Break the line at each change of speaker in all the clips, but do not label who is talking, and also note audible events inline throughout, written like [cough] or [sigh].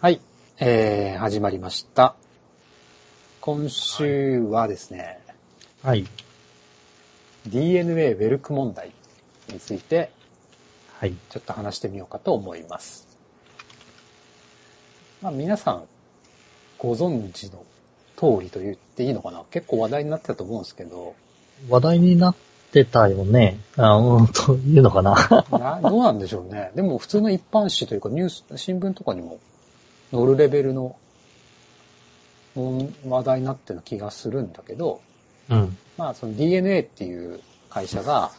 はい、えー、始まりました。今週はですね、
はい。
DNA ウェルク問題について
はい。
ちょっと話してみようかと思います。まあ皆さんご存知の通りと言っていいのかな？結構話題になってたと思うんですけど、
話題になってたよね。あ、うん、というのかな？[laughs]
などうなんでしょうね。でも普通の一般紙というかニュース、新聞とかにも載るレベルのうん話題になってる気がするんだけど、
うん。
まあその DNA っていう会社が、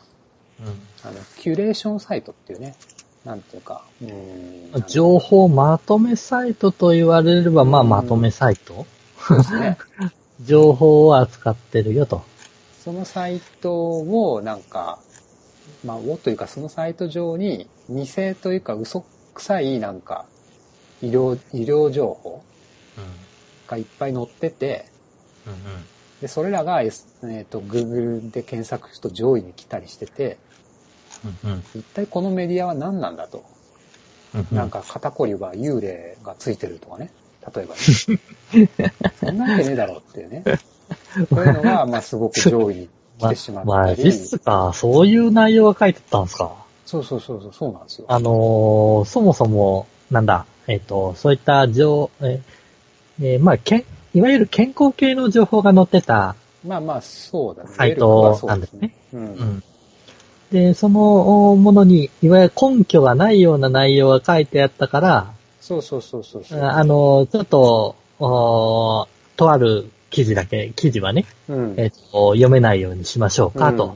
あの、キュレーションサイトっていうね、なんていうか、うーん
うん。情報まとめサイトと言われれば、まあ
うん
まとめサイト？
そうですね。[laughs]
情報を扱ってるよと。
そのサイトをなんか、まあ、をというかそのサイト上に偽というか嘘くさいなんか医療、医療情報がいっぱい載ってて、で、それらが、S えっ、と、Google で検索すると上位に来たりしてて、
うん。うん。
一体このメディアは何なんだと。
うん。
なんか肩こりは幽霊がついてるとかね。例えばね。[laughs] そんなわけねえだろうっていうね。こういうのが、[laughs] まあすごく上位に来
ま
てしま
まあ、
ったり。
実か、そういう内容が書いてたんですか。
そうそうそうそう、そうなんですよ。
あのーそもそも、なんだ、えっ、と、そういった情、ええーまあ、けん、いわゆる健康系の情報が載ってた、
まあまあ、そうだね。
サイトなんですね。
う。
うんん。で、そのものに、いわゆる根拠がないような内容が書いてあったから、
そうそうそうそう。
あの、ちょっと、おとある記事だけ、記事はね、
うん、
えっ、と、読めないようにしましょうか、と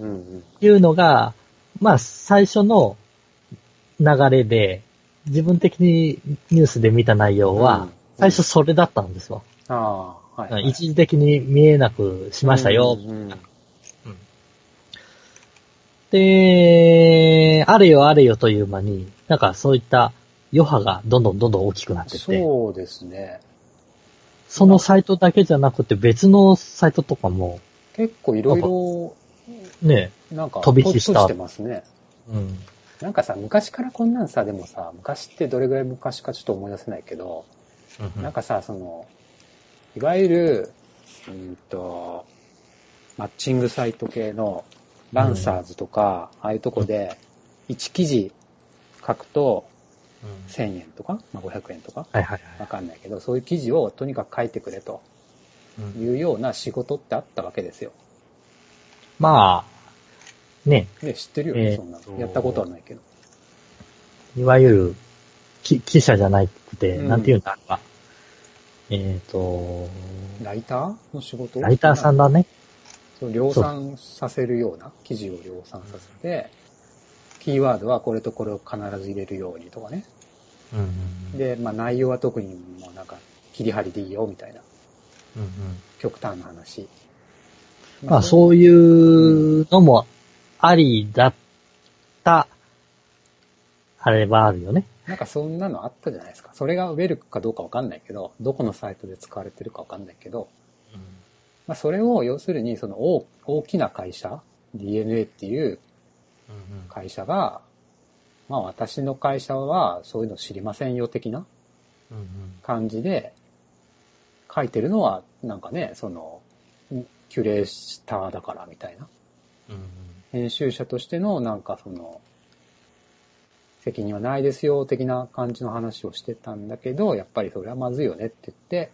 いうのが、まあ、最初の流れで、自分的にニュースで見た内容は、
うん
最初それだったんですわ。
ああ、はい、はい。
一時的に見えなくしましたよ。
うんうん
で、あれよあれよという間に、なんかそういった余波がどんどんどんどん大きくなってて、
そうですね。
そのサイトだけじゃなくて別のサイトとかも、
結構いろいろ、
ね、
なんか、
飛び火した
てますね。
うん。
なんかさ、昔からこんなんさ、でもさ、昔ってどれぐらい昔かちょっと思い出せないけど、なんかさ、その、いわゆる、うんと、マッチングサイト系のランサーズとか、ああいうとこで、1記事書くと
うん
1000円とか、まあ、500円とか、
はいはい
わかんないけど、そういう記事をとにかく書いてくれと
はい。
いうような仕事ってあったわけですよ。
まあ、ね、
ね、知ってるよね、
えー
そんなの。やったことはないけど。
いわゆる、き記者じゃないって、
うん
なんていうんだか。えっ、と、
ライターの仕事？
ライターさんだね。
そう量産させるような記事を量産させて、キーワードはこれとこれを必ず入れるようにとかね。
うんうんうん、
で、まあ内容は特にもうなんか切り張りでいいよみたいな
うんうん
極端な話。
まあそういうのもありだった、あれはあるよね。
なんかそんなのあったじゃないですか。それがウェルクかどうかわかんないけど、どこのサイトで使われてるかわかんないけど、まあそれを要するにその大大きな会社、DNA っていう会社が、まあ私の会社はそういうの知りませんよ的な感じで書いてるのはなんかね、その、キュレーターだからみたいな。
うん
編集者としてのなんかその、責任はないですよ的な感じの話をしてたんだけど、やっぱりそれはまずいよねって言って、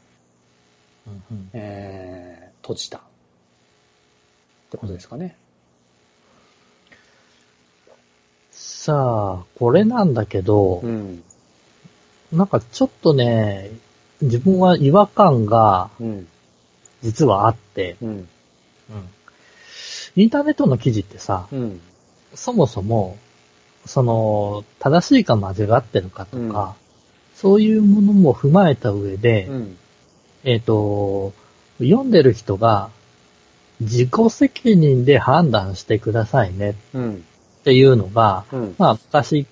うんうん
えー、閉じた。ってことですかね。
さあ、これなんだけど、
うん。
なんかちょっとね、自分は違和感が
うん。
実はあって、
うん。
インターネットの記事ってさ、
うん。
そもそも、その、正しいか間違ってるかとか、
うん
そういうものも踏まえた上で、
うん。
えっ、と、読んでる人が自己責任で判断してくださいね
うん。
っていうのが、
うん。
まあ昔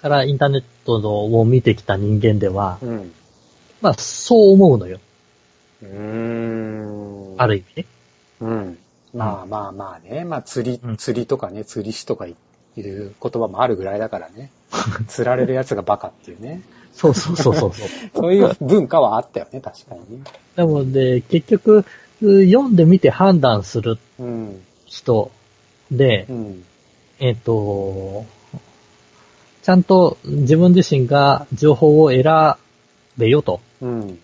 からインターネットのを見てきた人間では、
うん。
まあそう思うのよ。
うーん。
ある意味ね。
うん。まあまあまあね。まあ釣り
うん、
釣りとかね、釣り師とかいう言葉もあるぐらいだからね。[laughs] 釣られる奴がバカっていうね。
そうそうそうそうそう。[laughs]
そういう文化はあったよね、確かにね。
なので、結局、読んでみて判断する
うん。
人で
う、ん。
えっ、と、ちゃんと自分自身が情報を選べよと
うん。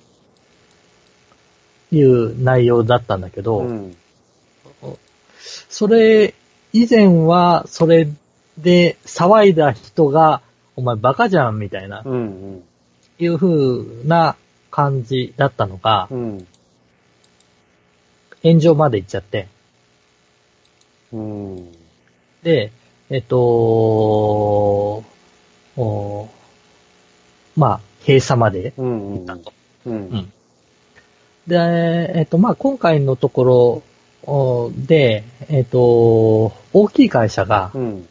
いう内容だったんだけど、
うん。
それ以前はそれで騒いだ人が、お前バカじゃんみたいな、
うん。
いう風な感じだったのが
う、ん。
炎上まで行っちゃって、
うん。
で、えっと、おまあ、閉鎖まで
うん。うん
行ったと。
うん。
うんで、えっと、まあ、今回のところおで、えっと、大きい会社が、
うん。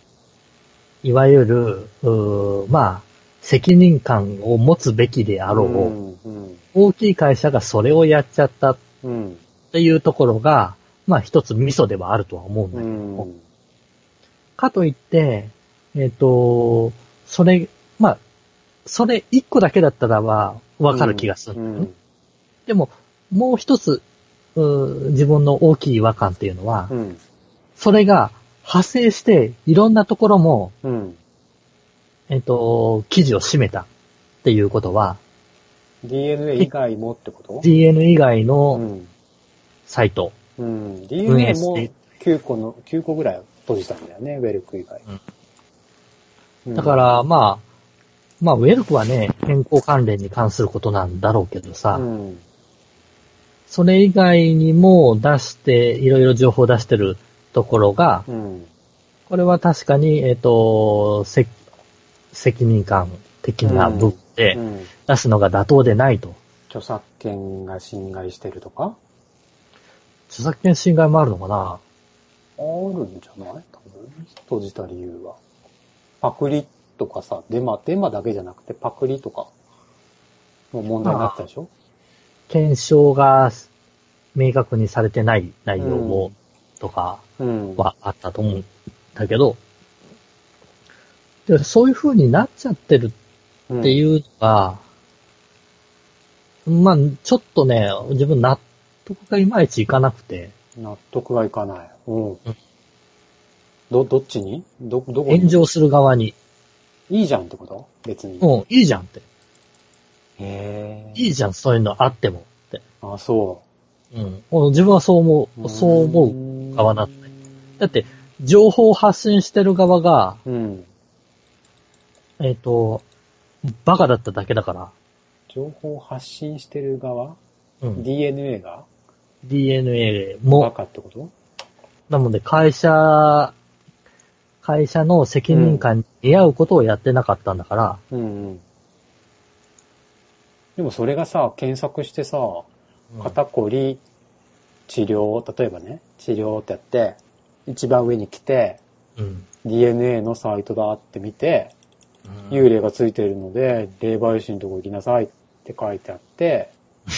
いわゆる、うーまあ、責任感を持つべきであろう、
うん。うん。
大きい会社がそれをやっちゃったっ
うん。
ていうところが、まあ一つミソではあるとは思うんだ
う
けど、
ん。
かといって、えっ、と、それ、まあ、それ一個だけだったらはわかる気がするんだよね。でも、もう一つ、うー自分の大きい違和感っていうのは、
うん。
それが派生していろんなところも、
うん。
えっ、と、記事を占めたっていうことは、
DNA 以外もってこと
？DN 以外
う
の
ん。
サイト。
うん。
運
DNA も9個の、9個ぐらい閉じたんだよね、ウェルク以外。うん
だか、ら、まあ、まあ、ウェルクはね、健康関連に関することなんだろうけどさ、
うん。
それ以外にも出して、いろいろ情報を出してるところが、
うん。
これは確かに、えっ、と、せ責任感的な部分で
うん。
出すのが妥当でないと。
著作権が侵害してるとか？
著作権侵害もあるのかな？
あるんじゃない？多分。閉じた理由は。パクリとかさ、デマ、デマだけじゃなくてパクリとかも問題になったでしょ？
検証が明確にされてない内容を、とか
うん。
はあったと思うんだけど、でそういう風になっちゃってる
うん
っていうのが、まあ、ちょっとね、自分納得がいまいちいかなくて、
納得がいかない。うん。ど、どっちに？ど、どこに？
炎上する側に、
いいじゃんってこと？別に。
うん、いいじゃんって。
へえ。
いいじゃん、そういうのあってもって。
あ、そ
うん。自分はそう思
う。
う、そう思う。
う
側だったねだって、情報を発信してる側が、
うん。
えっ、と、バカだっただけだから、
情報発信してる側？
うん。
?DNA が
？DNA
バ
も、
カってこと？
なので会社、会社の責任感に見合うことをやってなかったんだから、
うんうん。でもそれがさ、検索してさ、肩こり治療、例えばね、治療ってやって、一番上に来て、
うん。
DNA のサイトだって見て、
うん
幽霊がついてるので、霊媒師のとこ行きなさいって書いてあって、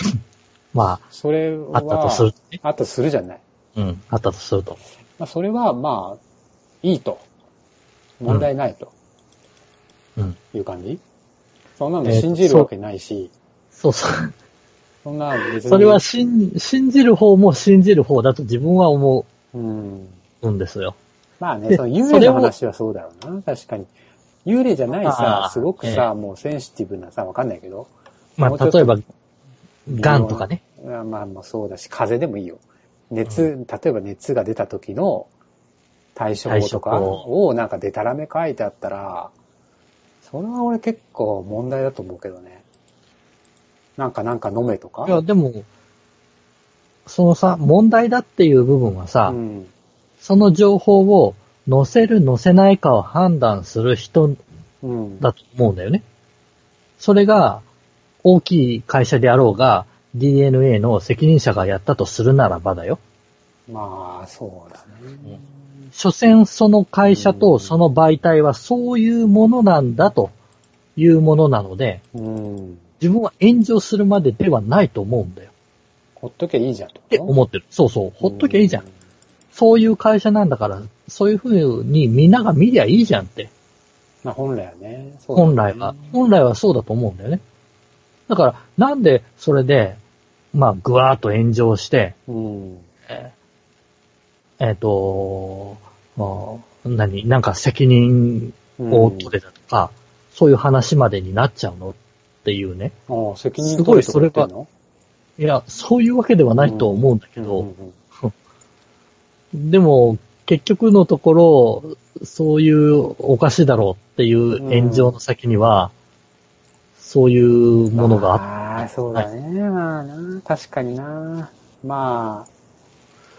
[laughs]
ま
それ
あ、
は、
あったとする。
あったとするじゃない。
うん。あったとすると。
まあ、それはまあ、いいと。問題ないと
うん。
いう感じ、そんなの
えー
信じるわけないし、
そうそう。
そんな別に。
それは信信じる方も信じる方だと自分は思
うん。
うんですよ。
まあね、
で
その幽霊の話はそうだろうな。確かに。幽霊じゃない
あ
さ
ー、
すごくさ、もうセンシティブなさ、わかんないけど。
まあ、例えば、癌とかね。
まあまあまあそうだし、風邪でもいいよ。熱、例えば熱が出た時の対処法とかをなんかデタラメ書いてあったら、それは俺結構問題だと思うけどね。なんかなんか飲めとか？
いや、でも、そのさ、問題だっていう部分はさ、
うん。
その情報を載せる載せないかを判断する人
うん。
だと思うんだよね。それが、大きい会社であろうが、DNA の責任者がやったとするならばだよ。
まあ、そうだね。
所詮その会社とその媒体はそういうものなんだというものなので、
うん。
自分は炎上するまでではないと思うんだよ。
ほっときゃいいじゃんと。
って思ってる。そうそう。ほっときゃいいじゃん。そういう会社なんだから、そういう風にみんなが見りゃいいじゃんって。
まあ本来はね。ね
本来は。本来はそうだと思うんだよね。だから、なんでそれで、まあ、ぐわーっと炎上して、
うん。
えっ、と、まあ、何、なんか責任を取れたとか、そういう話までになっちゃうのっていうね。
ああ、責任取れとか言ってんの？
いや、そういうわけではないと思うんだけど、
うんうん [laughs]
でも、結局のところ、そういうおかしいだろうっていう炎上の先には、そういうものがあっ
ああ、そうだね。まあな、確かにな。まあ、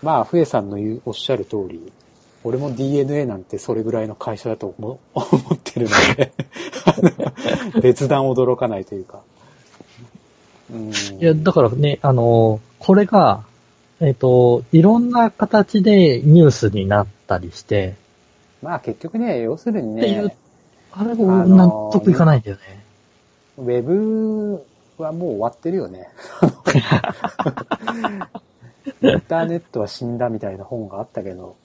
まあ、ふえさんの言う、おっしゃる通り、俺も DNA なんてそれぐらいの会社だと思 [laughs] 思ってるので、[laughs] 別段驚かないというか。うん、
いや、だからね、あの、これが、えっ、と、いろんな形でニュースになったりして、
まあ結局ね、要するに
っていう
ね、
あれ
あのー
も納得いかないんだよね。
ウェブはもう終わってるよね。[laughs] インターネットは死んだみたいな本があったけど、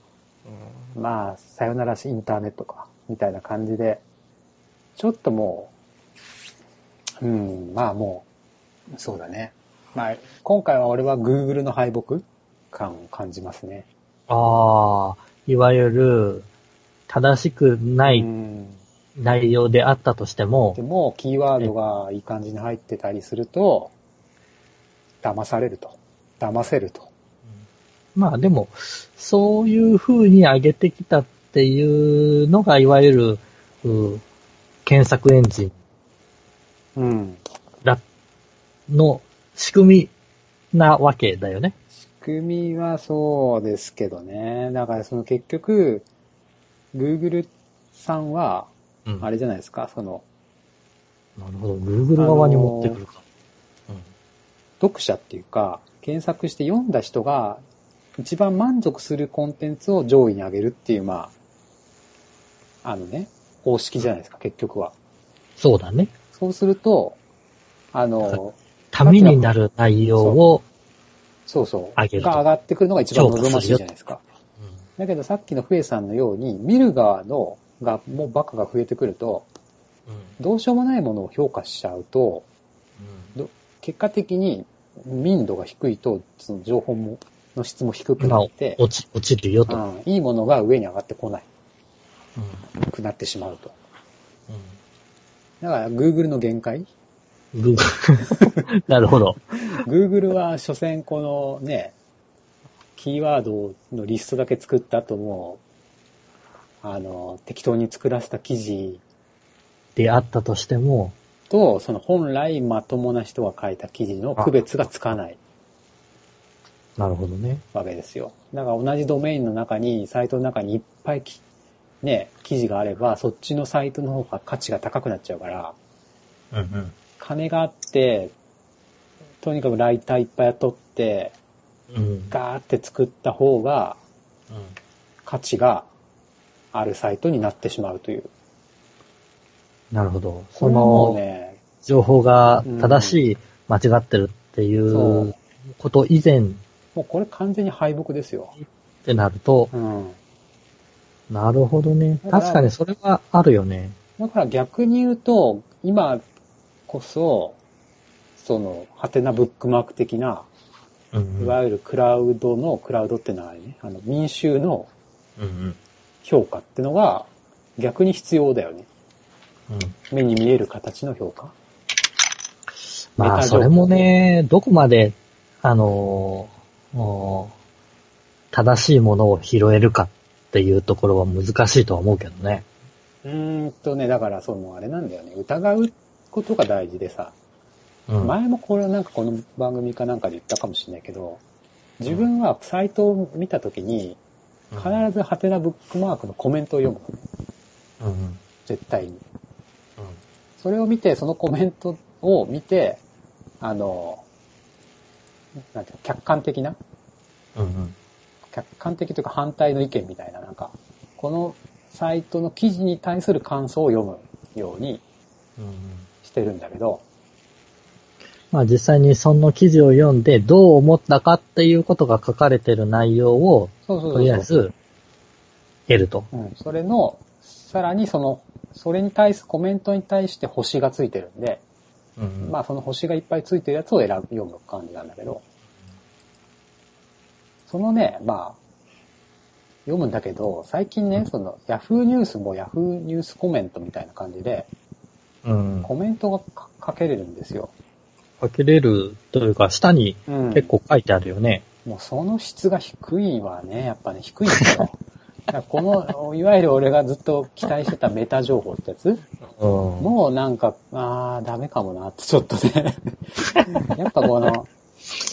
まあ、さよならしインターネットか、みたいな感じで、ちょっともう、うん、まあもう、そうだね。まあ、今回は俺は Google の敗北感を感じますね。
ああ、いわゆる、正しくな
う
い
ん。
内容であったとしても
で、も、キーワードがいい感じに入ってたりすると、騙されると。騙せると。
まあでも、そういう風に上げてきたっていうのが、いわゆる、う検索エンジン
うん。
だの仕組みなわけだよね。
仕組みはそうですけどね。だからその結局、Google さんは、
うん
あれじゃないですか、その、
なるほど。Google 側に持ってくるか。
読者っていうか、検索して読んだ人が一番満足するコンテンツを上位に上げるっていう、まあ、あのね、方式じゃないですか、結局は。
そうだね。
そうすると、あの、
ためになる内容を、
そうそう、
上げると
が上がってくるのが一番望ましいじゃないですか。だけどさっきのフエさんのように、見る側の、が、もうバカが増えてくると、どうしようもないものを評価しちゃうと、結果的に民度が低いと、その情報も、の質も低く
まあ
なって、
落ち、落ちるよと。
うん、いいものが上に上がってこない。
うん。
くなってしまうと。だから Google の限界？
うん Google なるほど。
Google は所詮このね、キーワードのリストだけ作った後も、あの、適当に作らせた記事。
であったとしても、
と、その本来まともな人が書いた記事の区別がつかない
なるほどね。
わけですよ。だから同じドメインの中に、サイトの中にいっぱいきね、記事があれば、そっちのサイトの方が価値が高くなっちゃうから、
うんうん。
金があって、とにかくライターいっぱい雇って、
うん。
ガーって作った方が価値があるサイトになってしまうという。
なるほど。
こ
その、
ね、
情報が正しい、間違ってるってい
そう
うこと以前っ
もうこれ完全に敗北ですよ。
てなると、
うん。
なるほどね。確かにそれはあるよね。
だから逆に言うと、今こそ、その、ハテナブックマーク的な、
うん
いわゆるクラウドの、クラウドってのはね、あの、民衆の評価ってのが逆に必要だよね。
うん
目に見える形の評価。
まあ、それもね、どこまで、あのーおー正しいものを拾えるかっていうところは難しいとは思うけどね。
うーんとね、だからそのあれなんだよね。疑うことが大事でさ、
うん。
前もこれはなんかこの番組かなんかで言ったかもしれないけど、自分はサイトを見たときに、必ずハテナブックマークのコメントを読むの。
うんうん
絶対に。それを見て、そのコメントを見て、あの、なんていうの客観的な？
うんうん
客観的というか反対の意見みたいな、なんか、このサイトの記事に対する感想を読むようにしてるんだけど、
まあ実際にその記事を読んでどう思ったかっていうことが書かれてる内容を。とりあえず得ると。
うん、それの、さらにそのそれに対す、コメントに対して星がついてるんで、
うん。
まあその星がいっぱいついてるやつを選ぶ、読む感じなんだけど、そのね、まあ、読むんだけど、最近ね、その、ヤフーニュースもヤフーニュースコメントみたいな感じで、
うん。
コメントがか書けれるんですよ。
かけれるというか、下に
うん
結構書いてあるよね。
もうその質が低いわね、やっぱね、低いんですよ。[laughs] この、いわゆる俺がずっと期待してたメタ情報ってやつ？
うん。
もうなんか、あー、ダメかもなってちょっとね。[laughs] やっぱこの、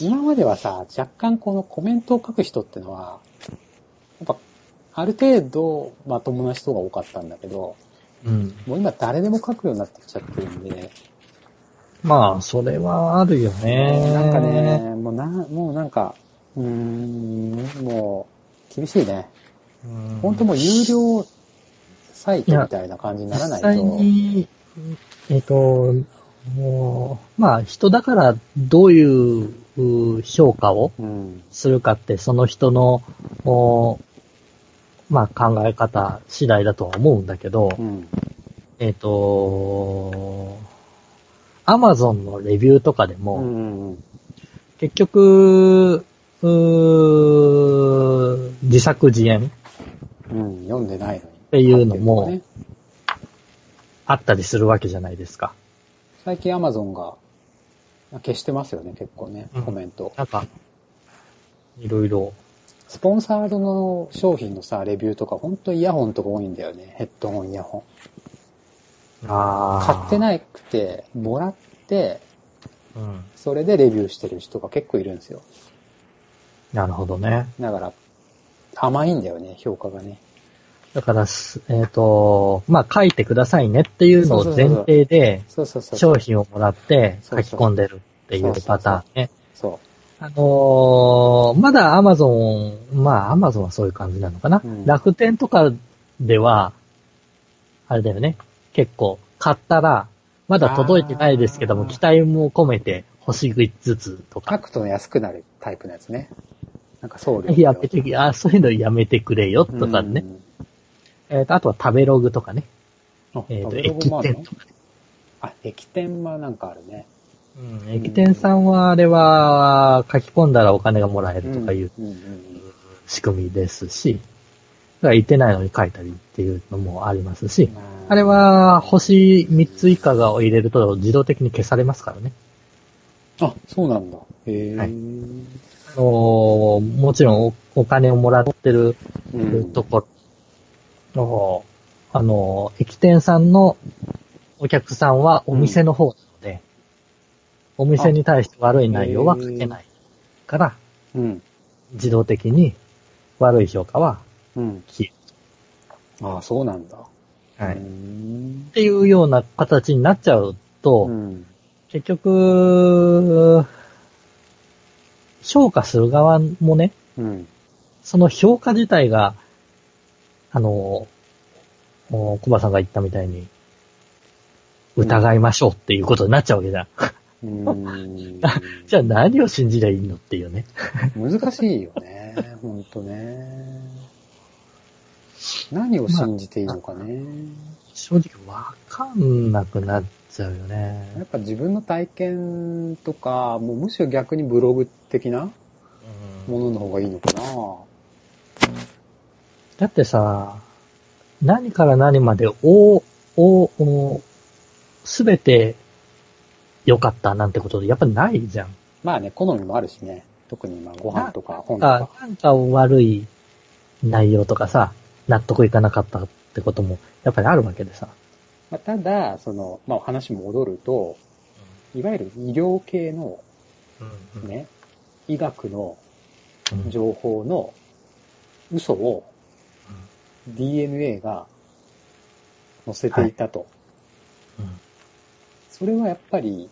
今まではさ、若干このコメントを書く人ってのは、やっぱ、ある程度まともな人が多かったんだけど、
うん。
もう今誰でも書くようになってきちゃってるんで、
まあ、それはあるよね。
なんかね、もうな、もうなんか、うーん、もう、厳しいね。
うん、
本当もう有料サイトみたいな感じにならないと。
実際に、えっ、と、もう、まあ、人だからどういうう評価を
うん。
するかって、その人の、おまあ、考え方次第だとは思うんだけど、
うん。
えっ、と、アマゾンのレビューとかで
う
も、
ん。うん。
結局、自作自演っ
うん。読んでないのに。
ていうのも
ね、
あったりするわけじゃないですか。
最近アマゾンが消してますよね、結構ね
うん、
コメント。
なんか、いろいろ。
スポンサードの商品のさ、レビューとか、ほんとイヤホンとか多いんだよね。ヘッドホン、イヤホン。
あ
買って
い。
なくて、もらって、
うん。
それでレビューしてる人が結構いるんですよ。
なるほどね。
だから、甘いんだよね、評価がね。
だからす、えっ、と、まあ、書いてくださいねっていうのを前提で。商品をもらって書き込んでるっていうパターンね。
そ
あのーまだアマゾン、まあアマゾンはそういう感じなのかな。
うん
楽天とかでは、あれだよね。結構、買ったら、まだ届いてないですけども、期待も込めて星5つと
う。
か
書。くと安くなるタイプのやつね。なんか送料。
やめて、あ、そういうのやめてくれよとかね。えっ、と、あとは食べログとかね。えっ、と、駅店とか。
あ、駅店はなんかあるね。
うん、駅店さんは、あれは、書き込んだらお金がもらえるとかいう仕組みですし、だから言ってないのに書いたりっていうのもありますし、
ま
あれ、は星3つ以下がを入れると自動的に消されますからね。
あ、そうなんだ。へえ。
はいあのーもちろんおお金をもらってる
うん
ところ、あのー駅店さんのお客さんはお店の方なので、お店に対して悪い内容は書けないから、
うん。
自動的に悪い評価は
うん。
消
ああ、そうなんだ。
える。はい。
う
っ
ん。
ていうような形になっちゃうと、
うん。
結局、評価する側もね、
うん。
その評価自体が、あの、おコバさんが言ったみたいに、疑いましょうっていうことになっちゃうわけじゃん。
うん。[laughs]
じゃあ何を信じりゃいいのっていうね。
難しいよね。ほんとね。何を信じていいのかね。
正直わかんなくなっちゃうよ
や
ね
っ。ぱ自分の体験とか、もうむしろ逆にブログ的なものの方がいいのかな。
だってさ、何から何まで、お、お、お、すべて良かったなんてことでやっぱないじゃん。
まあね、好みもあるしね。特にまあご飯とか本と
あ
か。
なんか悪い内容とかさ、納得いかなかったってこともやっぱりあるわけでさ。
まあ、ただ、その、まあ話戻ると、いわゆる医療系のね、医学の
うん。
情報の嘘を DNA が載せていたと。
うん。
それはやっぱり、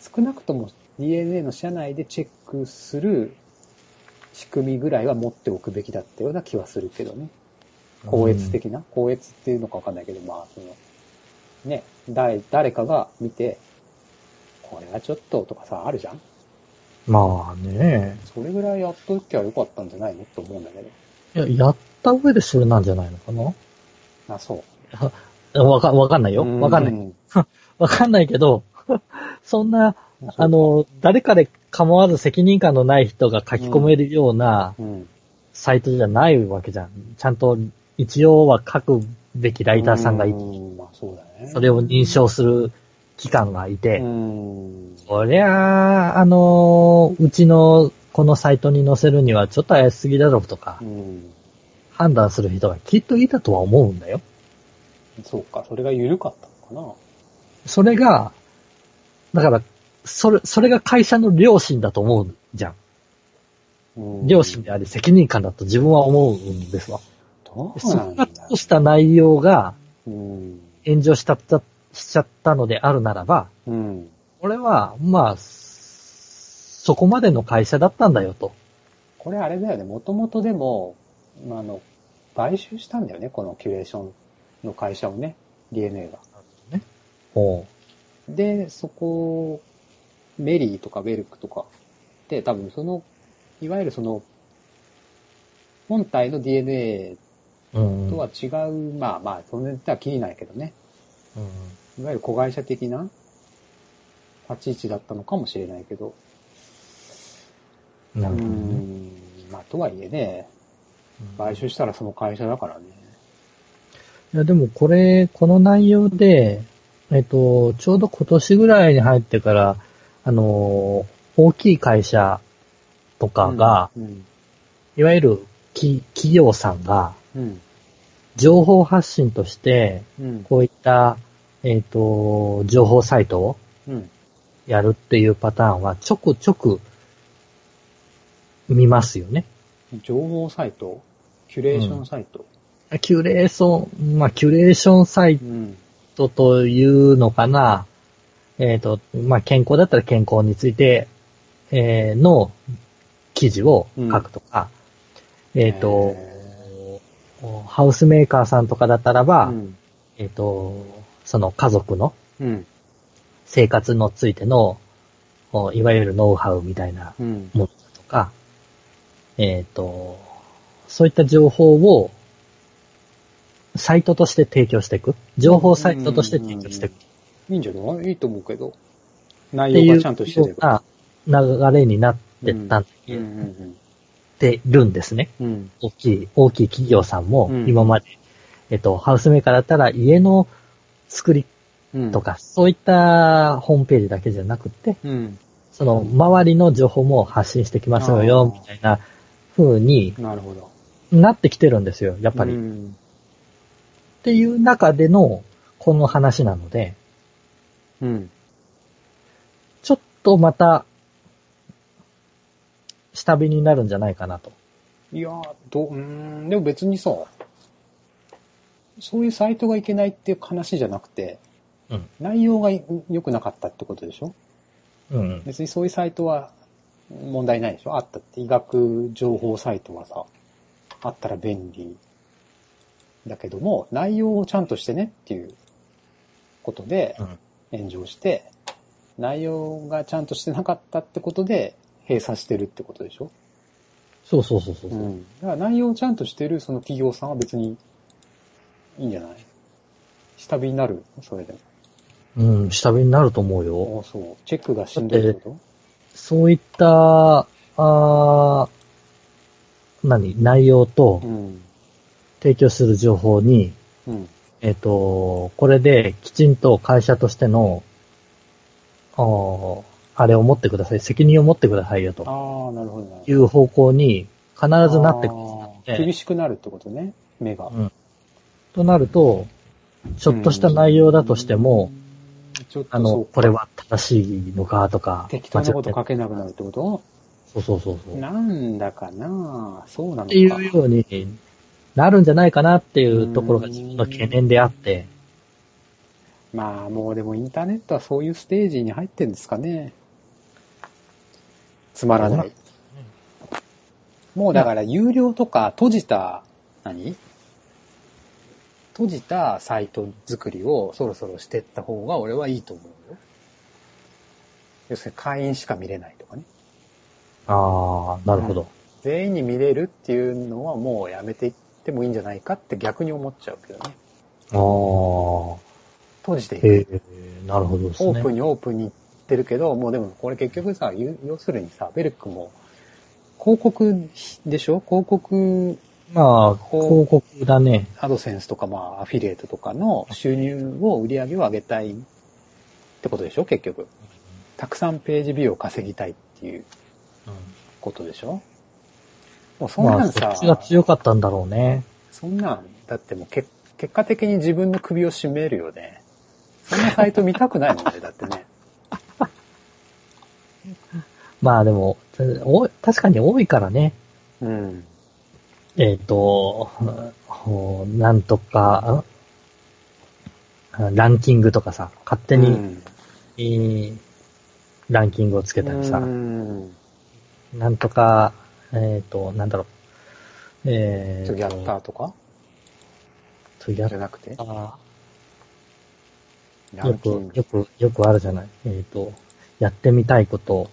少なくとも DNA の社内でチェックする仕組みぐらいは持っておくべきだったような気はするけどね。高越的な、高越っていうのかわかんないけど、まあ、その、ね、誰、誰かが見て、これはちょっととかさ、あるじゃん？
まあね。
それぐらいやっときゃよかったんじゃないのって思うんだけど。
いや、やった上でそれなんじゃないのかな？
あ、そう。[laughs]
わか、わかんないよ。わかんない。
い。[laughs]
わかんないけど、[laughs] そんな、あの、誰かで構わず責任感のない人が書き込めるような
うん。
サイトじゃないわけじゃん。ちゃんと一応は書くべきライターさんがいて、
うんまあそうだね。
それを認証する機関がいて、
うん。
そりゃあ、あの、うちのこのサイトに載せるにはちょっと怪しすぎだろうとか
う、ん。
判断する人がきっといたとは思うんだよ。
そうか、それが緩かったのか
それが、だから、それ、それが会社の良心だと思うじゃん良心であり責任感だと自分は思うんですわ。そ
なん
なことした内容が
うん。
炎上したしちゃったのであるならば、
うん。
これは、まあ、そこまでの会社だったんだよと。
これあれだよね、もともとでも、まあ、あの、買収したんだよね、このキュレーションの会社をね、DNA が。
ほ
で、そこ、メリーとかベルクとか、で、多分その、いわゆるその、本体の DNA。とは違う、まあまあ、そんなには気にないけどね。いわゆる子会社的な立ち位置だったのかもしれないけど。
うん。な
う
るほどね。
ん。まあ、とはいえね、買収したらその会社だからね。
いや、でもこれ、この内容で、えっと、ちょうど今年ぐらいに入ってから、あの、大きい会社とかが、
うん、
いわゆる企企業さんが、
うん。
情報発信として、
うん。
こういった、えっ、と、情報サイトを
うん。
やるっていうパターンはちょくちょく見ますよね。
情報サイト？キュレーションサイト、
キュレーション、まあ、キュレーションサイ
うん、
トというのかな。えっ、と、まあ、健康だったら健康について、えーの記事を書くとか、えっ、と、ハウスメーカーさんとかだったらば、
うん。
えっ、と、その家族の
うん。
生活のついての、おいわゆるノウハウみたいな
うん。
ものだとか、えっ、と、そういった情報をサイトとして提供していく。情報サイトとして提供していく。
いいんじゃない？いいと思うけど。内容がちゃんとしてれば。
流れになってったん
うんうん
てるんですね。
うん。うん。
大きい、大きい企業さんも
うん
今まで、えっと、ハウスメーカーだったら家の作り
うん。
と。か、そういったホームページだけじゃなくて、
うん。
その周りの情報も発信してきます
あ
よ、
ー
みたいな風に
な
ってきてるんですよ、やっぱり。っ
うん。
ていう中でのこの話なので、
うん。
ちょっとまた、下火になるんじゃないかなと。
いやー、どう、ん、でも別にさ、そういうサイトがいけないっていう話じゃなくて、
うん。
内容が良くなかったってことでしょ？
うん。
別にそういうサイトは問題ないでしょ？あったって。医学情報サイトはさ、あったら便利。だけども、内容をちゃんとしてねっていうことで
うん。
炎上して、内容がちゃんとしてなかったってことで閉鎖してるってことでしょ？
そうそうそうそう。
うん。だから内容をちゃんとしてるその企業さんは別にいいんじゃない？下火になる？それでも。
うん、下火になると思うよ。
おそう。チェックがしんどいってこ
そういった、あー何？内容と。提供する情報に、
うん。
えっ、と、これできちんと会社としての、あれを持ってください、責任を持ってくださいよと
ああ、なるほどなるほど。
いう方向に必ずなってくる
厳しくなるってことね、目が。
うんとなると、ちょっとした内容だとしても、
うん、ちょっと
あの、これは正しいのかとか、
適当なこと
間違
書けなくなるってこと？
そうそうそうそう。っ
なんだかな？そうなのか。
ていうようになるんじゃないかなっていうところが自分の懸念であって、
まあもうでもインターネットはそういうステージに入ってんですかね。つまらない。もうだから有料とか閉じた、何？閉じたサイト作りをそろそろしてった方が俺はいいと思うよ。要するに会員しか見れないとかね。
ああ、なるほど。
全員に見れるっていうのはもうやめていってもいいんじゃないかって逆に思っちゃうけどね。
ああ。
閉じていく。
ええなるほどですね。
オープンにオープンに行ってるけど、もうでもこれ結局さ、ゆ要するにさ、ベルクも広告でしょ？広告、
まあ、広告だね。
アドセンスとかまあアフィリエイトとかの収入を、売り上げを上げたいってことでしょ？結局。たくさんページビューを稼ぎたいっていうことでしょ？もうそん
まあ、
なんさ、
そっちが強かったんだろうね。
そんなん、だってもうけ結果的に自分の首を絞めるよね。そんなサイト見たくないもんね、だってね。
まあでも、お確かに多いからね。
うん。
えっ、と、ほうなんとか、んランキングとかさ、勝手に、
うん
えーランキングをつけたりさ、
うん。
なんとか、えっ、と、なんだろう、えーと、
トゥギャッターとか？
トゥギャッ
じゃなくて？
ター
ラ
よく。よく、よくあるじゃない。えっ、と、やってみたいこと、お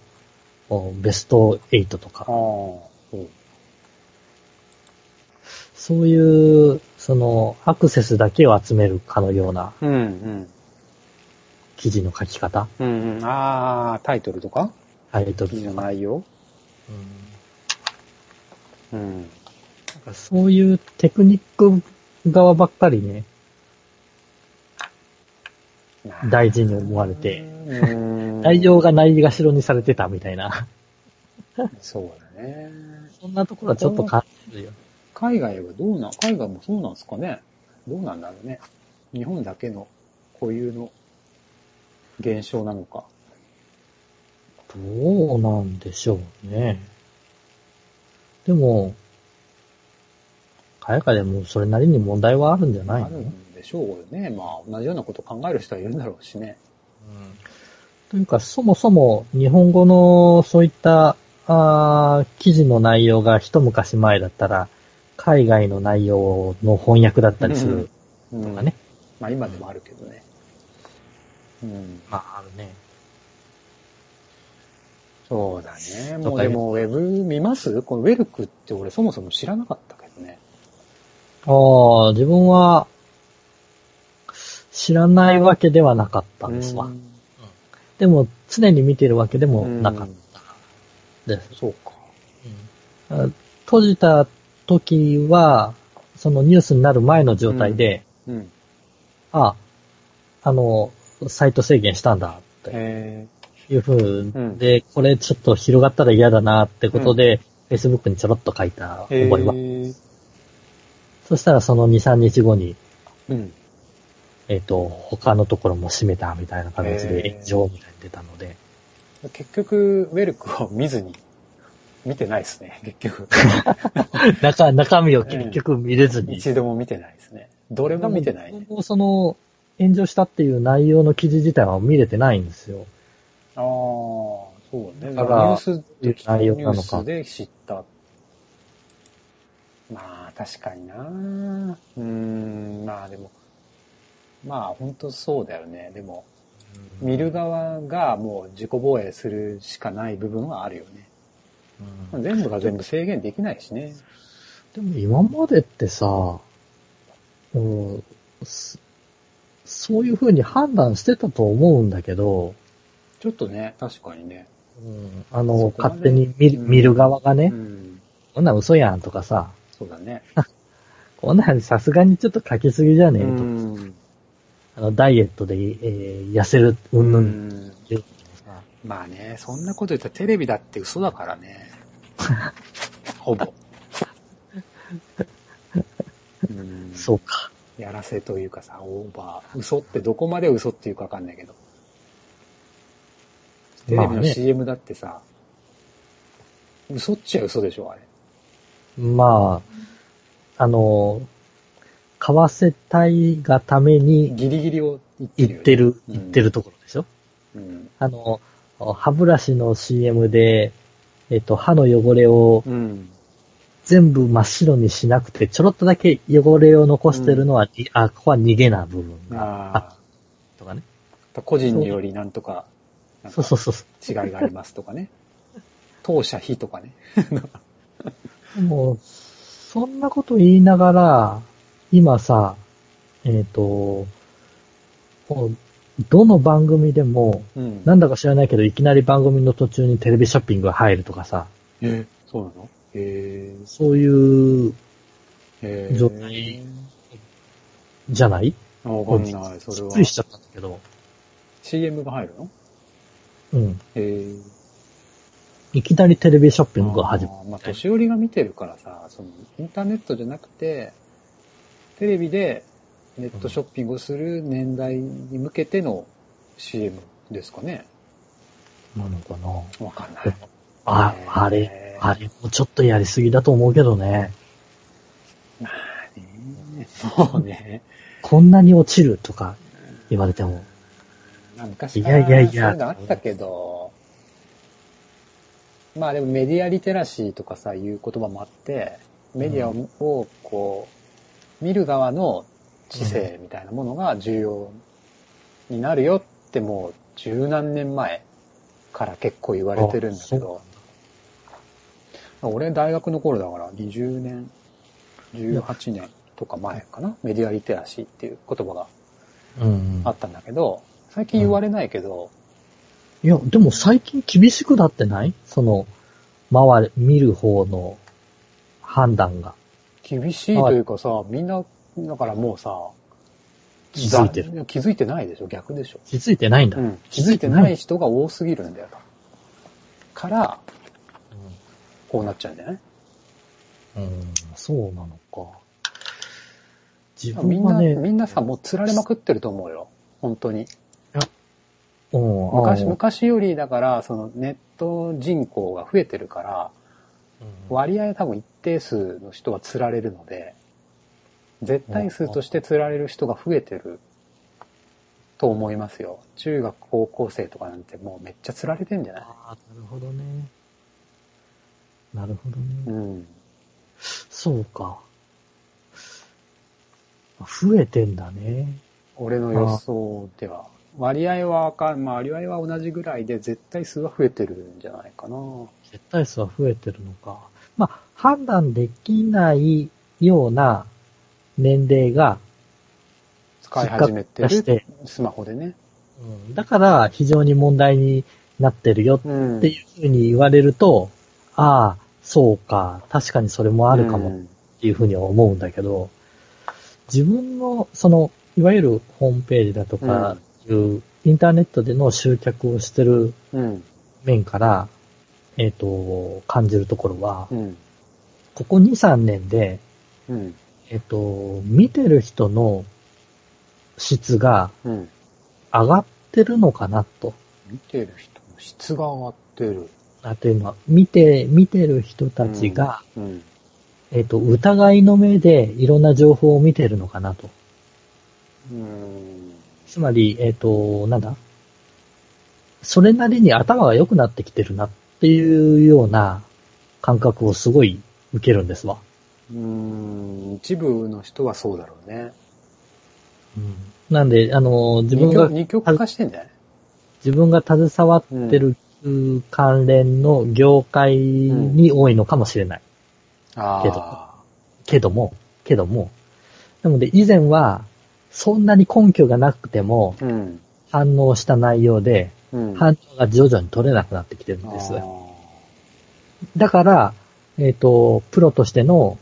ベスト8とか
そう。
いう、その、アクセスだけを集めるかのような。記事の書き方、
うん、うん。ああ、タイトルとか？
タイトル
記事の。内容？
うん
うん。
なんかそういうテクニック側ばっかりね、大事に思われて、
うん
内容がないがしろにされてたみたいな、
そうだね。
そんなところはちょっと感じるよ。
海外はどうなん、海外もそうなんですかねどうなんだろうね。日本だけの固有の現象なのか。
どうなんでしょうね。でも、海外でもそれなりに問題はあるんじゃないの？
しょうよね。まあ、同じようなこと考える人はいるんだろうしね。
というか、そもそも日本語のそういったあー記事の内容が一昔前だったら、海外の内容の翻訳だったりする
うん
とかね。
まあ今でもあるけどね。うん。
まあ、あるね。
そうだね。もうでも、ウェブ見ます？このウェルクって俺そもそも知らなかったけどね。
ああ、自分は、知らないわけではなかったんですわ
う。ん
でも、常に見てるわけでもなかったです。
そうか。
あ閉じた時は、そのニュースになる前の状態で、
うん。
あ、あの、サイト制限したんだって
へ
いう風
ん
で、これちょっと広がったら嫌だなってことで、Facebook にちょろっと書いた覚えは。
え。
そしたらその2、3日後に、
うん。
えっ、と、他のところも閉めたみたいな形で炎上みたいに出たので、
結局、ウェルクを見ずに、見てないですね、結局。[laughs]
中、中身を結局見れずに。
一度も見てないですね。どれも見てないね。
その、炎上したっていう内容の記事自体は見れてないんですよ。
ああ、そうね。ニ
だから
ュースで
内
ニュー
容なのか
スで知った。まあ、確かになうーん、まあでも、まあ本当そうだよね。でも、見る側がもう自己防衛するしかない部分はあるよね。
うん
全部が全部制限できないしね。
でも今までってさ、うん、そそういう風に判断してたと思うんだけど、
ちょっとね、確かにね。
うん、あ
そ
の、勝手に見見る側がね
う、ん。
こんなん嘘やんとかさ、
そうだね。[laughs]
こんなんさすがにちょっと書きすぎじゃねえとか、
うん。
あの、ダイエットで、えー痩せる、うんぬ
うんまあね、そんなこと言ったらテレビだって嘘だからね。[laughs] ほぼ。うん、
そうか。
やらせというかさ、オーバー。嘘ってどこまで嘘っていうかわかんないけど。テレビの CM だってさ、嘘っちゃ嘘でしょ、あれ。
まあ、あの、買わせたいがために
ギリギリを言ってる
言ってる、ところでしょ？
うん。
あの、歯ブラシの CM で、えっと、歯の汚れを
うん。
全部真っ白にしなくて、ちょろっとだけ汚れを残してるのは、いあ、ここは逃げな部分があ
あ
とかね。
あ。個人によりなんとか、
そうそうそう。
違いがありますとかね。[laughs] 当社非とかね。
もう、そんなこと言いながら、今さ、えっ、と、こうどの番組でも、
うん。
なんだか知らないけど、いきなり番組の途中にテレビショッピングが入るとかさ、
えそうなの？へえ。
そういう。状態じゃない？
あわかんない。それは
びっく。りしちゃったんだけど、
CM が入るの
うん。
へえ。
いきなりテレビショッピングが始ま
あーまあ、年寄りが見てるからさ、その、インターネットじゃなくて、テレビでネットショッピングをする年代に向けての CM ですかね。
るなのかな。
わかんない。
あ、あれ、あれもちょっとやりすぎだと思うけどね。
まあね、そうね。
こんなに落ちるとか言われても。
まあ昔
い
から
やいやい
うのあったけど、まあでもメディアリテラシーとかさ、いう言葉もあって、メディアをこう、見る側の知性みたいなものが重要になるよってもう十何年前から結構言われてるんだけど、俺大学の頃だから20年、18年とか前かな、メディアリテラシーっていう言葉があったんだけど、最近言われないけど、
いや、でも最近厳しくなってない？その、周り、見る方の判断が。
厳しいというかさ、みんな、だからもうさ、
気づいてる。
ざ気づいてないでしょ？逆でしょ、
気づいてないんだ。
うん、気づいてない人が多すぎるんだよ。から、こうなっちゃうんじゃない
うん、そうなのか。自
みんな、
分はね、
みんなさ、もう釣られまくってると思うよ。本当に。
うん、
昔、
あ
昔よりだから、そのネット人口が増えてるから、
うん
割合多分一定数の人が釣られるので、絶対数として釣られる人が増えてると思いますよ。中学高校生とかなんてもうめっちゃ釣られてんじゃない？
ああ、なるほどね。なるほどね。
うん。
そうか。増えてんだね。
俺の予想では。割合はわかん、まあ割合は同じぐらいで絶対数は増えてるんじゃないかな。
絶対数は増えてるのか。まあ、判断できないような年齢が、
使い始めてるスマホでね。
うんだから非常に問題になってるよ
うん。
っていうふうに言われると、ああ、そうか、確かにそれもあるかも
うん
っていうふうには思うんだけど、自分の、その、いわゆるホームページだとかいう、インターネットでの集客をしてる
うん。
面から、えっ、と、感じるところは
う、ん。
ここ2、3年で、
うん。
えっ、と、見てる人の質が
うん。
上がってるのかなと。
見てる人の質が上がってる。
あというのは、見て、見てる人たちが、
うん。
えっ、と、疑いの目でいろんな情報を見てるのかなと。
うん。
つまり、えっ、と、なんだ？それなりに頭が良くなってきてるなっていうような感覚をすごい受けるんですわ。
うん。一部の人はそうだろうね。
なんで、あの、自分が、
二極化してんじゃない
自分が携わってる、う関連の業界に多いのかもしれない。
あ
けどけども、けども。なので、以前は、そんなに根拠がなくても、
うん。
反応した内容で、
うん。
反応が徐々に取れなくなってきてるんです。
あ
だから、えっ、と、プロとしての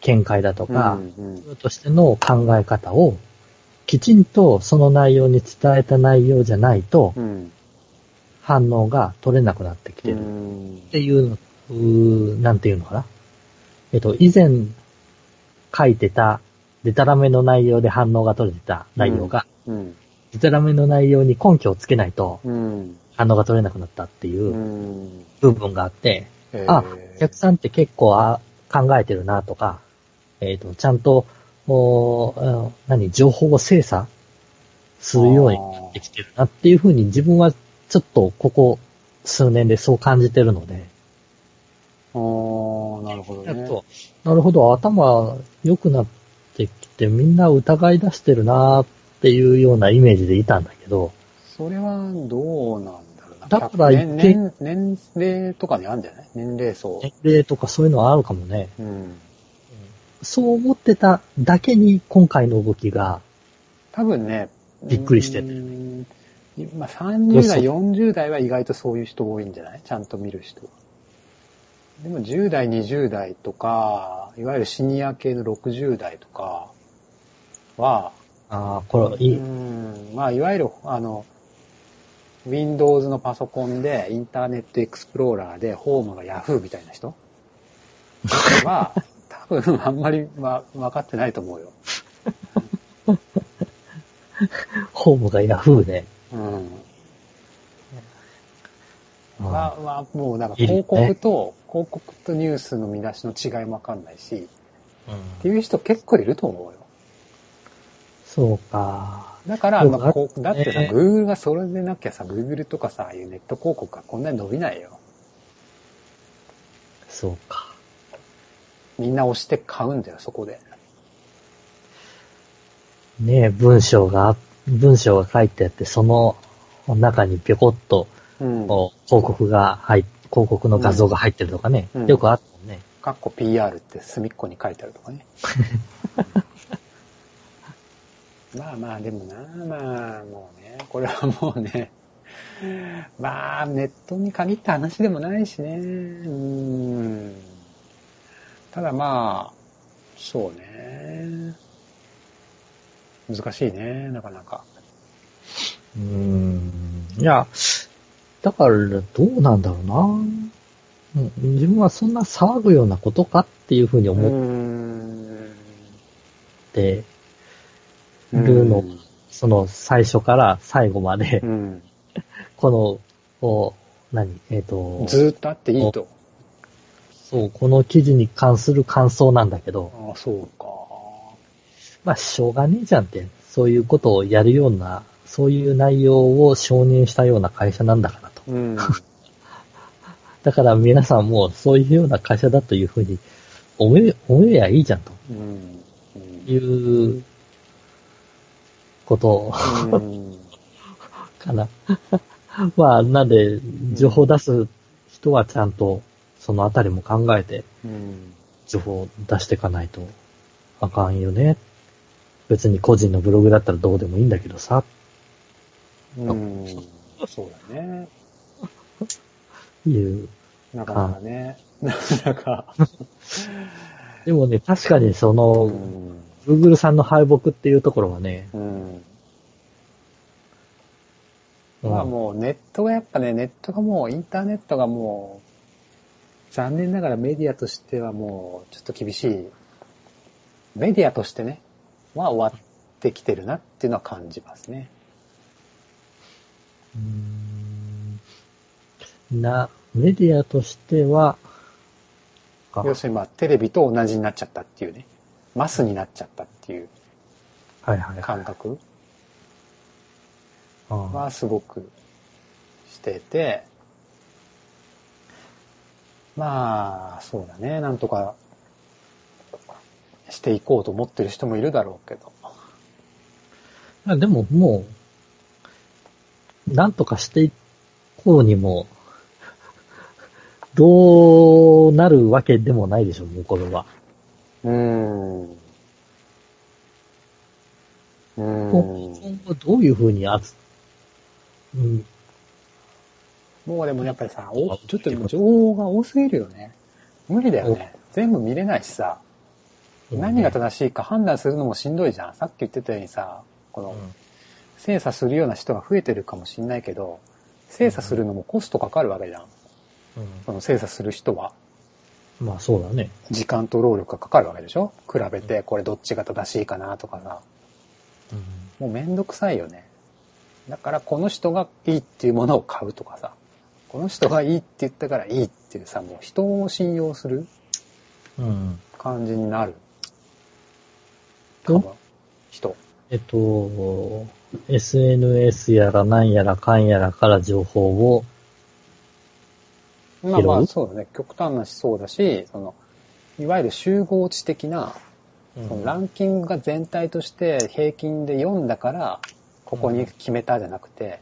見解だと
ー
か、
うん
プロとしての考え方を、きちんとその内容に伝えた内容じゃないと
う、ん。
反応が取れなくなってきて
う
るっ
ん。
ていうの、うーなんていうのかな。えっ、と、以前書いてた、デタラメの内容で反応が取れてた内容が、
うん。
デタラメの内容に根拠をつけないと
うん。
反応が取れなくなったっていううん部分があって、
へー
あ、お客さんって結構あ考えてるなとか、えっ、と、ちゃんと、おーうん何、情報を精査するようになってきてるなっていうふうに自分はちょっとここ数年でそう感じてるので、
あーなるほどね。
なるほど、頭良くなってきてみんな疑い出してるなっていうようなイメージでいたんだけど、
それはどうなんだろうな。
だから
年
一
年年齢とかにあるんじゃない？年齢層。
年齢とかそういうのはあるかもね。
うん。
そう思ってただけに今回の動きが
多分ね、
びっくりして
うーんまあ、30代、40代は意外とそういう人多いんじゃない？ちゃんと見る人は。でも10代、20代とか、いわゆるシニア系の60代とかは、
ああ、これ、いい。
うんまあ、いわゆる、あの、Windows のパソコンで、インターネットエクスプローラーで、ホームが Yahoo みたいな人は、[laughs] 多分あんまり、ま、分かってないと思うよ。
ホームがヤフーで。
うん。
あ
は、は、もうなんか広告と、広告とニュースの見出しの違いもわかんないし、っていう人結構いると思うよ。
そうか。
だから、まあこうだってさ、
ね
Google がそれでなきゃさ、Google とかさ、ああいうネット広告がこんなに伸びないよ。
そうか。
みんな押して買うんだよ、そこで。
ねえ、文章が、文章が書いてあって、その中にぴょこっと、
うん。
広告が入っ、広告の画像が入ってるとかね。
うん
よくあったもんね。
かっこ PR って隅っこに書いてあるとかね。[laughs] まあまあ、でもな、まあ、もうね、これはもうね、まあ、ネットに限った話でもないしね。うん。ただまあ、そうね。難しいね、なかなか。
うーん。いや、だから、どうなんだろうな。うん自分はそんな騒ぐようなことかっていうふうに
う
思っ
ん。
てるの、
うん
その最初から最後まで、
うん。[laughs]
この、こう、何？えっ、と、
ずーっとあっていいと。
そう、この記事に関する感想なんだけど、
ああ、そうか。
まあ、しょうがねえじゃんって、そういうことをやるような、そういう内容を承認したような会社なんだからと。
うん。[laughs]
だから皆さんもそういうような会社だというふうに思え、思えやいいじゃんと
うん。
いうこと
うん。[laughs]
かな。[laughs] まあ、なんで、情報出す人はちゃんとそのあたりも考えて
うん。
情報を出していかないとあかんよね。別に個人のブログだったらどうでもいいんだけどさ、
うん。そうだね。[laughs]
いう。
なかなかね。なかなか。
でもね、確かにそうの、
ん。
Google さんの敗北っていうところはね、
うん。
うん
まあもうネットがやっぱね、ネットがもう、インターネットがもう、残念ながらメディアとしてはもう、ちょっと厳しい。メディアとしてね、は終わってきてるなっていうのは感じますね。
うーんな、メディアとしては、か
要するにまあ、テレビと同じになっちゃったっていうね。マスになっちゃったっていう。感覚はすごくしてて、まあ、そうだね。なんとかしていこうと思ってる人もいるだろうけど。
まあでももう、なんとかしていこうにも、どうなるわけでもないでしょ、もうこれは。
うーん。うーん。
今後どういうふうにあつ、うん、
もうでもやっぱりさ、おちょっと今情報が多すぎるよね。無理だよね。全部見れないしさ、何が正しいか判断するのもしんどいじゃん。さっき言ってたようにさ、この、精査するような人が増えてるかもしんないけど、精査するのもコストかかるわけじゃん。
うん
その精査する人は。
まあそうだね。
時間と労力がかかるわけでしょ？比べて、これどっちが正しいかなとかさ。もうめんどくさいよね。だからこの人がいいっていうものを買うとかさ。この人がいいって言ったからいいっていうさ、もう人を信用する
うん。
感じになる。
と？
か人。
えっと、SNS やら何やらかんやらから情報を、
まあまあそうだね。極端な思想だし、その、いわゆる集合値的な、そのランキングが全体として平均で4だから、ここに決めたじゃなくて、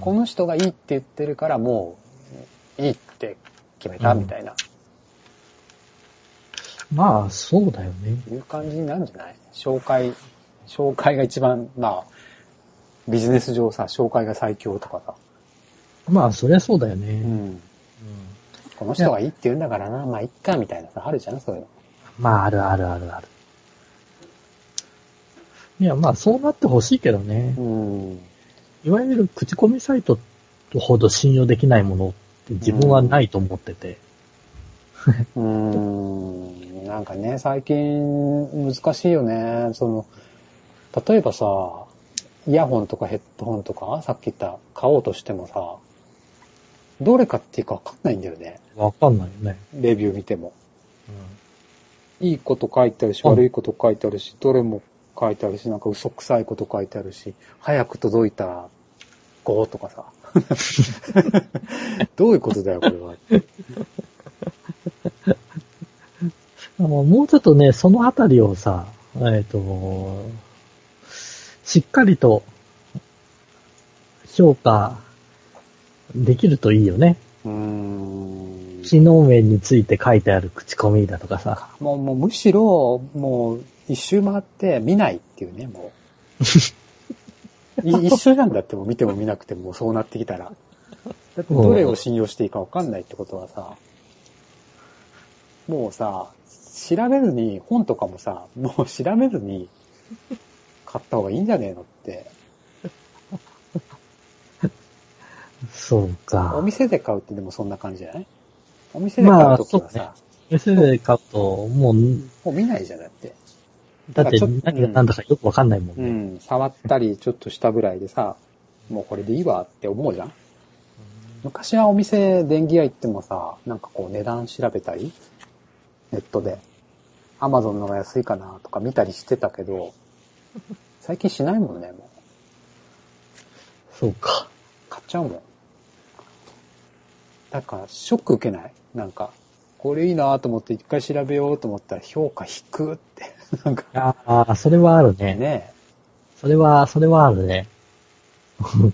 この人がいいって言ってるからもう、いいって決めたみたいな、
まあそうだよね。
いう感じになるんじゃない？紹介紹介が一番、まあ、ビジネス上さ、紹介が最強とかさ。
まあ、そりゃそうだよね。
うん。
うん
この人がいいって言うんだからな、まあ、いっか、みたいなさ、あるじゃん、そういうの。
まあ、あるあるあるある。いや、まあ、そうなってほしいけどね。
うん。
いわゆる口コミサイトほど信用できないものって自分はないと思ってて。
うーん。なんかね、最近難しいよね。その、例えばさ、イヤホンとかヘッドホンとか、さっき言った買おうとしてもさ、どれかっていうかわかんないんだよね。
わかんないよね。
レビュー見ても。いいこと書いてあるし、悪いこと書いてあるし、どれも書いてあるし、なんか嘘くさいこと書いてあるし、早く届いたら5とかさ。[laughs] どういうことだよ、これは。
もうもうちょっとね、そのあたりをさ、えっ、と、しっかりと評価できるといいよね。
うーん。
機能面について書いてある口コミだとかさ。
もう、もうむしろ、もう、一周回って見ないっていうね、もう。[laughs] い一緒じゃんだってもう見ても見なくてもそうなってきたら。だってどれを信用していいかわかんないってことはさ、もうさ、調べずに、本とかもさ、もう調べずに買った方がいいんじゃねえのって。
そう
お
か。
店で買うってでもそんな感じじゃない？お店で買うときはさ、
まあ店で買うと、もう、
もう見ないじゃんだって。
だって
ちょっと
何が何だかよくわかんないもん
う
ね。
ん、触ったりちょっとしたぐらいでさ、もうこれでいいわって思うじゃん昔はお店、電気屋行ってもさ、なんかこう値段調べたり、ネットで、アマゾンの方が安いかなとか見たりしてたけど、最近しないもんね、も
そうか。
う。買っちゃうもん。だから、ショック受けない？なんか、これいいなと思って一回調べようと思ったら評価低くって。[laughs] なんか、
ああ、それはあるね。
ね
それは、それはあるね。[laughs]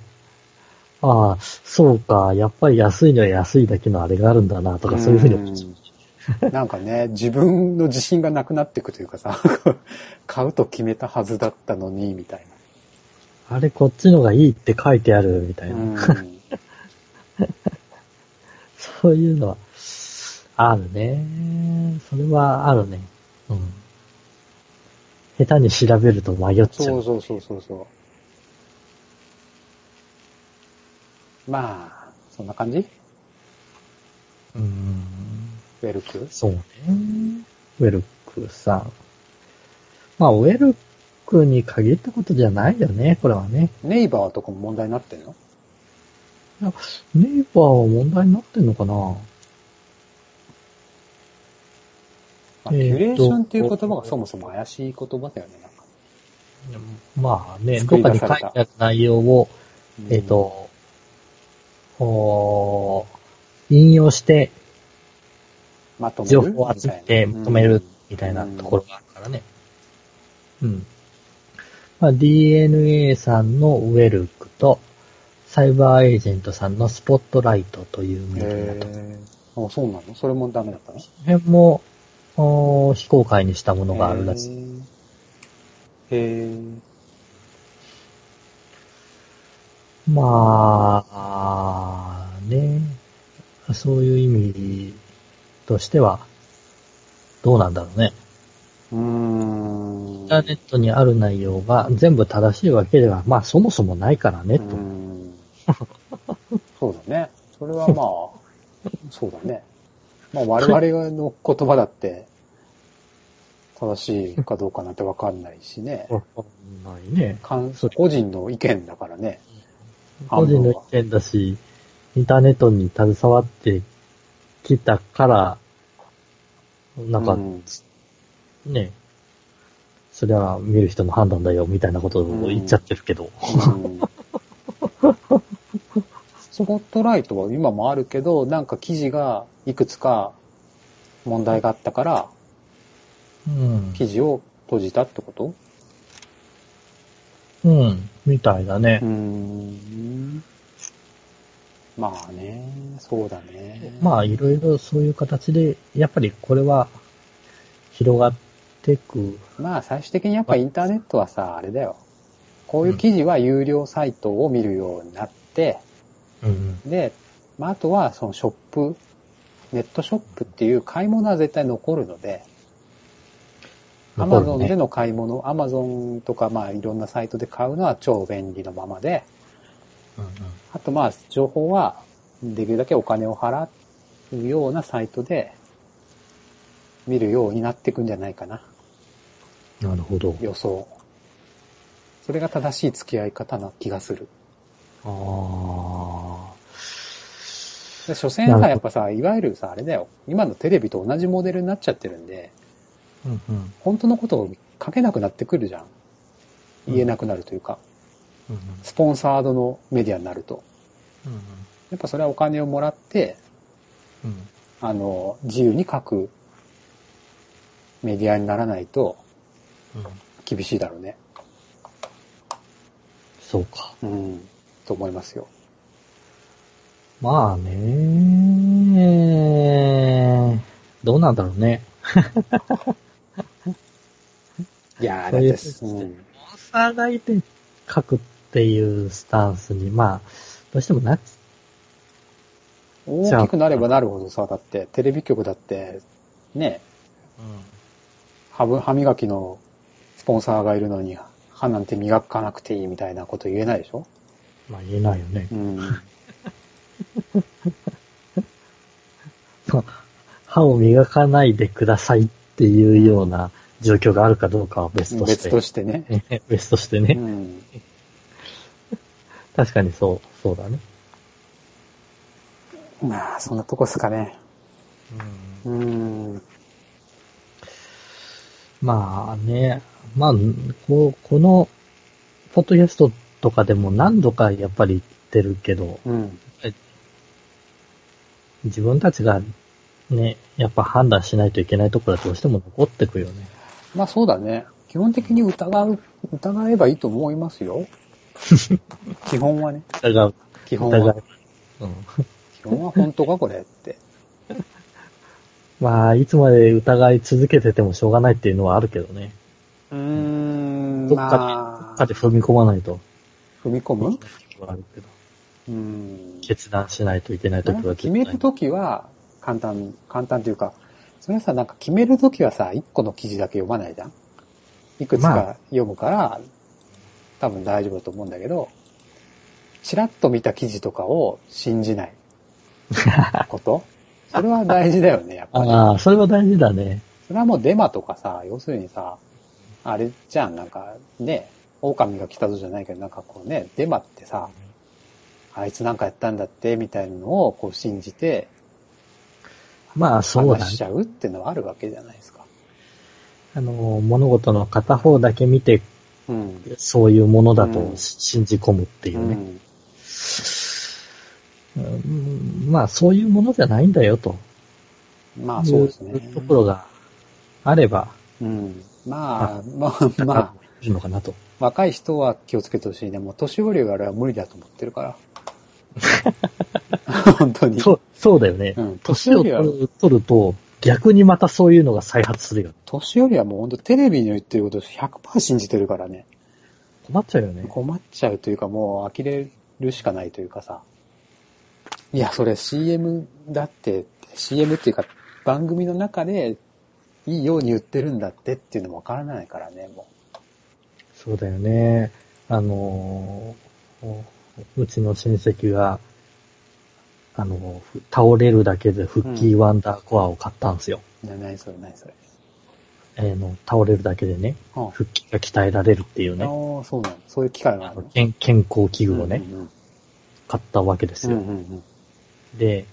ああ、そうか。やっぱり安いのは安いだけのあれがあるんだな、とか、そういうふうに思っちゃう。
う [laughs] んなんかね、自分の自信がなくなっていくというかさ、買うと決めたはずだったのに、みたい
あれ、こっちのがいいって書いてある、みたい
な。
な。
うん
そういうのは、あるね。それはあるね。うん。下手に調べると迷っちゃ。
そううそうそうそうそう。まあ、そんな感じ？
うん。
ウェルク？
そうね。ウェルクさん。まあ、ウェルクに限ったことじゃないよね、これはね。
ネイバーとかも問題になってんの？
ネイバーは問題になってんのかな？
まあ、キュレーションっていう言葉がそもそも怪しい言葉だよね、なんか。
まあね、
作
どっかに書いてある内容を、
うん。
えっ、、と、おー引用して
まとめる？
情報を集めてまとめるみたいな
うん
ところがあるからね。うん。まあ、DNA さんのウェルクと、サイバーエージェントさんのスポットライトというメディアと、
あ、そうなの？それもダメだったの？
の辺も、非公開にしたものがあるらしい。
へー。へー
まあ、ね、そういう意味としては、どうなんだろうね。
うーん。
インターネットにある内容が全部正しいわけでは、まあそもそもないからね、
う
と。
ん。そうだね。それはまあ、[laughs] そうだね。まあ我々の言葉だって、正しいかどうかなんてわかんないしね。[laughs]
わかんないね。
個人の意見だからね。
個人の意見だし、インターネットに携わってきたから、なんか、
うん
ね、それは見る人の判断だよ、みたいなことを言っちゃってるけど。
うんスポットライトは今もあるけど、なんか記事がいくつか問題があったから、
うん。
記事を閉じたってこと？
うん、みたいだね
うー。ん。まあね、そうだね。
まあ、いろいろそういう形で、やっぱりこれは広がってく。
まあ最終的にやっぱインターネットはさ、あれだよ。こういう記事は有料サイトを見るようになって、
うん。
で、まああとはそのショップ、ネットショップっていう買い物は絶対残るので、アマゾンでの買い物、アマゾンとかまあいろんなサイトで買うのは超便利のままで、
うんうん
あとまあ情報はできるだけお金を払うようなサイトで見るようになっていくんじゃないかな。
なるほど。
予想。それが正しい付き合い方な気がする。
ああ。
で所詮さ、
なるほど
やっぱさ、いわゆるさ、あれだよ。今のテレビと同じモデルになっちゃってるんで、
うんうん。
本当のことを書けなくなってくるじゃん。言えなくなるというか、
うん
スポンサードのメディアになると。
うん。
やっぱそれはお金をもらって、
うん。
あの、自由に書くメディアにならないと
うん。
厳しいだろうね。
そうか。
うん。と思いますよ。
まあねどうなんだろうね。[laughs]
いやー、だって、うん。
スターがいて書くっていうスタンスに、まあ、どうしてもなっち
大きくなればなるほどさ、だって、テレビ局だって、ね、歯ぶ歯磨きのスポンサーがいるのに、歯なんて磨かなくていいみたいなこと言えないでしょ？
まあ言えないよね。
うん。[laughs]
歯を磨かないでくださいっていうような状況があるかどうかは別として。
別としてね。
て。[laughs] 別として
う
ね。
ん。[laughs]
確かにそう、そうだね。
まあ、そんなとこっすかね。うん。
まあね、まあ、こうこの、ポッドキャストとかでも何度かやっぱり言ってるけど、
うん。
自分たちがね、やっぱ判断しないといけないところはどうしても残ってくよね。
まあそうだね。基本的に疑う、疑えばいいと思いますよ。[laughs] 基本はね。
疑う。
基本
疑う
は。。
うん。
基本は本当かこれって。[laughs]
まあ、いつまで疑い続けててもしょうがないっていうのはあるけどね。
うーん。
どっかで、ど
まあ
っかで、踏み込まないと。
踏み込む？
あるけど。
うん。
決断しないといけないときは
決めるときは簡単、簡単というか、それはさ、なんか決めるときはさ、一個の記事だけ読まないじゃんいくつ
ま
か読むから、多分大丈夫だと思うんだけど、チラッと見た記事とかを信じないこと？[laughs] それは大事だよね、やっぱり。
ああ、それは大事だね。
それはもうデマとかさ、要するにさ、あれじゃん、なんかね、狼が来たぞじゃないけど、なんかこうね、デマってさ、あいつなんかやったんだって、みたいなのをこう信じて、
まあ、そうだね
話しち。ゃうってのはあるわけじゃないですか。
あの、物事の片方だけ見て、
うん。
そういうものだと
うん
信じ込むっていうね。
うん。
うんまあ、そういうものじゃないんだよと。
まあそうですね。
いうところがあれば、
うん。まあ、まあ、まあ、
いいのかなと。
若い人は気をつけてほしいね。もう年寄りがあれは無理だと思ってるから。[laughs] 本当に。
そう、そうだよね。
うん。
年を
年寄りは、
取る取ると、逆にまたそういうのが再発するよ。
年寄りはもう本当テレビに言ってることを100%信じてるからね。
困っちゃうよね。
困っちゃうというかもう呆れるしかないというかさ。いや、それ CM だって、CM っていうか番組の中でいいように言ってるんだってっていうのもわからないからね、も
そうだよね。あのーうちの親戚が、あのー倒れるだけで復帰ワンダーコアを買ったんですよ。
う。な何それ、何それ。
えーの、倒れるだけでね、
あ
復帰が鍛えられるっていう
あ
ね、
ー、そうなの。そういう機会があるの？
健健康器具をね、
うん
買ったわけです
うん
よ。
うん
で、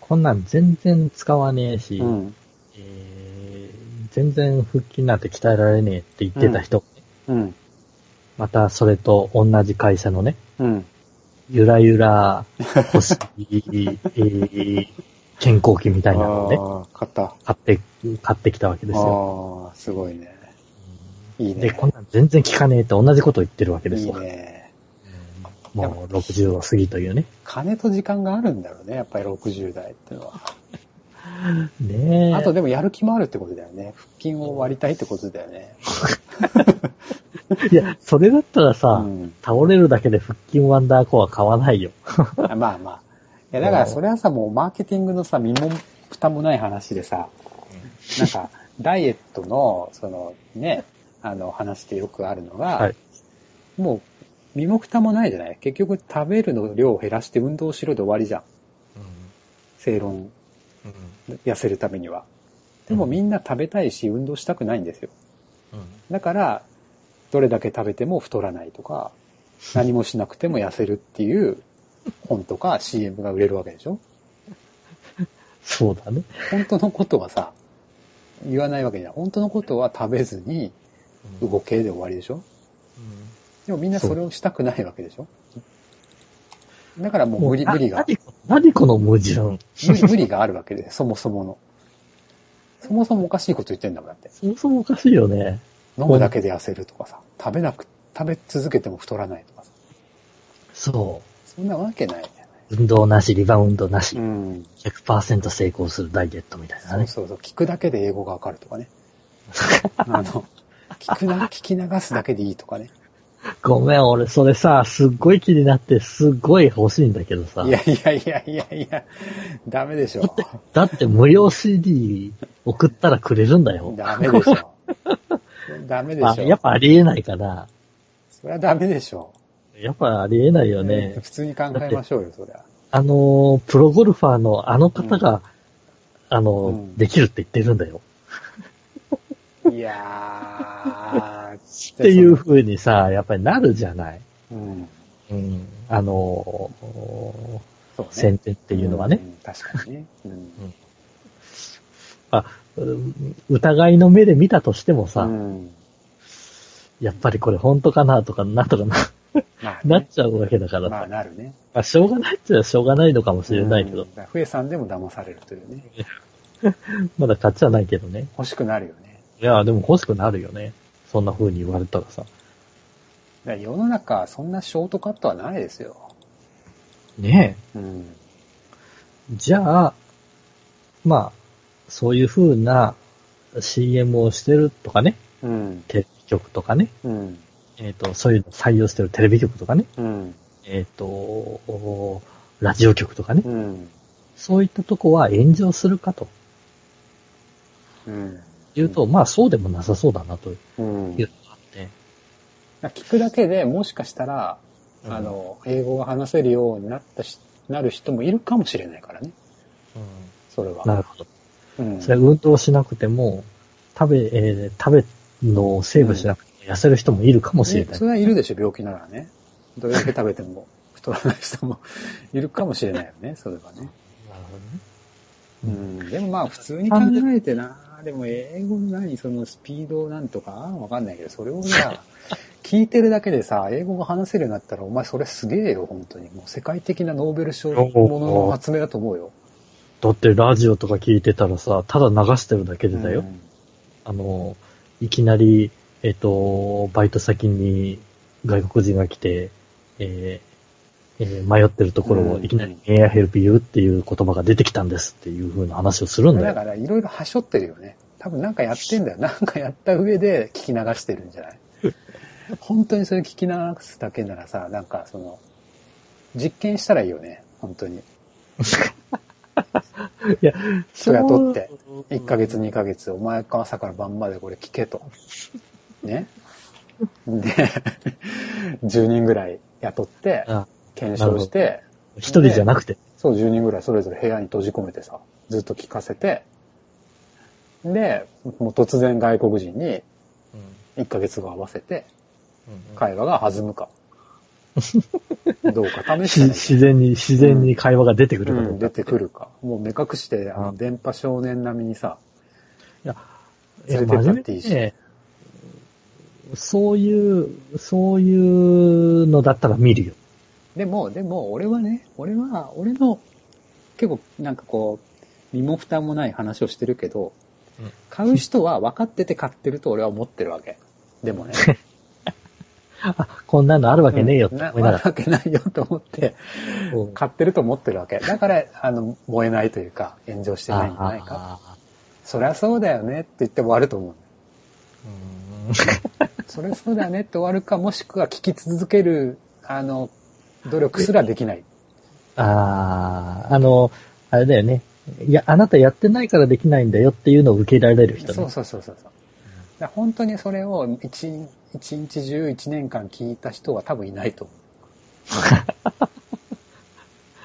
こんなん全然使わねえし、
うん。うん。
えー全然腹筋なんて鍛えられねえって言ってた人、
うん。
またそれと同じ会社のね、
うん。
ゆらゆら [laughs] 欲しい、えー健康器みたいなのをね、
ああ、買った。
買って、買ってきたわけですよ。
ああ、すごいね。いいね。
で、こんなん全然効かねえって同じことを言ってるわけです
いい
よ。
ね。
もう60を過ぎというね。
金と時間があるんだろうね、やっぱり60代ってのは。[laughs]
ねえ。
あとでもやる気もあるってことだよね。腹筋を割りたいってことだよね。[laughs]
いや、それだったらさ、
うん
倒れるだけで腹筋ワンダーコア買わないよ。
あまあまあ。いや、だからそれはさ、もうマーケティングのさ、身も蓋もない話でさ、なんか、ダイエットの、その、ね、あの、話でよくあるのが、
はい
もう、身も蓋もないじゃない？結局食べるの量を減らして運動しろで終わりじゃん。正論、痩せるためには。でもみんな食べたいし、運動したくないんですよ。だから、どれだけ食べても太らないとか、何もしなくても痩せるっていう本とか CM が売れるわけでしょ？
そうだね。
本当のことはさ、言わないわけじゃん。本当のことは食べずに動けで終わりでしょ？でもみんなそれをしたくないわけでしょ？だからもう無理、
な
無理が、
何この矛盾。
無理無理があるわけで、そもそもの。そもそもおかしいこと言ってんだもんだって。
そもそもおかしいよね。
飲むだけで痩せるとかさ、食べなく、食べ続けても太らないとかさ。
そ
そんなわけないじゃない。
う。運動なし、リバウンドなし、
うん。
100%成功するダイエットみたいなね。
そうそうそう。聞くだけで英語がわかるとかね。[laughs] あの、聞くな、聞き流すだけでいいとかね。[laughs]
ごめん、俺それさ、すっごい気になって、すっごい欲しいんだけどさ
い。やいやいやいやいや、ダメでしょ。
だって無料 CD 送ったらくれるんだよ。
ダメでしょ。ダメで
あ
しょ。[laughs]
やっぱありえないかな。
それはダメでしょ。
やっぱありえないよね。
普通に考えましょうよ、そりゃ。
あのー、プロゴルファーのあの方が、あのー、
うん
できるって言ってるんだよ。
いやー。
っていう風にさ、やっぱりなるじゃない。
うん。
うん。あのー、
そうね。
先手っていうのはね。
ん。確かにね。うん。
あ、うん疑いの目で見たとしてもさ、
うん。
やっぱりこれ本当かなとか、なんとかな、
まあ、[laughs]
なっ
ね。
ちゃうわけだからさ。
まあ、なるね。
まあ、しょうがないっちゃしょうがないのかもしれないけど、
うん。だから笛さんでも騙されるというね。[laughs]
まだ勝ちはないけどね。
欲しくなるよね。
いや、でも欲しくなるよね。そんな風に言われたらさ。
世の中、そんなショートカットはないですよ。
ね
うん。
え。じゃあ、まあ、そういう風な CM をしてるとかね、
うん。
テレビ局とかね、
うん。
えっ、と、そういうの採用してるテレビ局とかね、
うん。
えっ、と、おラジオ局とかね、
うん。
そういったとこは炎上するかと
うん。
いうと、まあそうでもなさそうだなという
うん。
のがあって、
聞くだけでもしかしたら、
うん
あの、英語が話せるようになったし、なる人もいるかもしれないからね。それは。
なるほど。
うん。
それ運動しなくても、食べ、えー食べのをセーブしなくても痩せる人もいるかもしれない。
ねそれはいるでしょ、病気ならね。どれだけ食べても [laughs] 太らない人も [laughs] いるかもしれないよね、それはね。
なるほどね。
うん。でもまあ普通に考えてな、でも英語の何、そのスピードなんとか？わかんないけど、それをさ、[laughs] 聞いてるだけでさ、英語が話せるようになったら、お前それすげえよ、本当に。もう世界的なノーベル賞ものの発明だと思うよ。
だってラジオとか聞いてたらさ、ただ流してるだけでだよ。
うん
あの、いきなり、えっ、と、バイト先に外国人が来て、えーえー迷ってるところを
うん
いきなり May I help you? っていう言葉が出てきたんですっていう風な話をするんだよ。
だからいろいろはしょってるよね。多分なんかやってんだよ。[laughs] なんかやった上で聞き流してるんじゃない？本当にそれ聞き流すだけならさ、なんかその、実験したらいいよね。本当に。[laughs]
いや、
人雇って
そう
1ヶ月2ヶ月、お前か朝から晩までこれ聞けと。[laughs] ね。で、10人ぐらい雇って、
あ
検証して、
一人じゃなくて。
そう10人ぐらいそれぞれ部屋に閉じ込めてさ、ずっと聞かせて、で、もう突然外国人に1ヶ月後合わせて、会話が弾むか。[laughs] どうか試
し
してね。
自然に、自然に会話が出てくるかど
う、
うんか。
出てくるか。もう目隠して、あの、
うん
電波少年並みにさ、
いや、
連れてったっていいし
そういう、そういうのだったら見るよ。
でも、でも、俺はね、俺は、俺の、結構、なんかこう、身も蓋もない話をしてるけど、買う人は分かってて買ってると俺は思ってるわけ。でもね。[laughs]
あ、こんなのあるわけねえよって
な
思いなが
あるわけないよと思って、
ら。うん
買ってると思ってるわけ。だから、あの、燃えないというか、炎上してないんじゃないか。
あ
そりゃそうだよねって言って終わると思う。
ーうん
それそうだよねって終わるか、もしくは聞き続ける、あの、努力すらできない。
あーあの、あれだよね。いや、あなたやってないからできないんだよっていうのを受け入れられる人ね。
そうそうそうそう本当にそれを一一日中一年間聞いた人は多分いないと思う。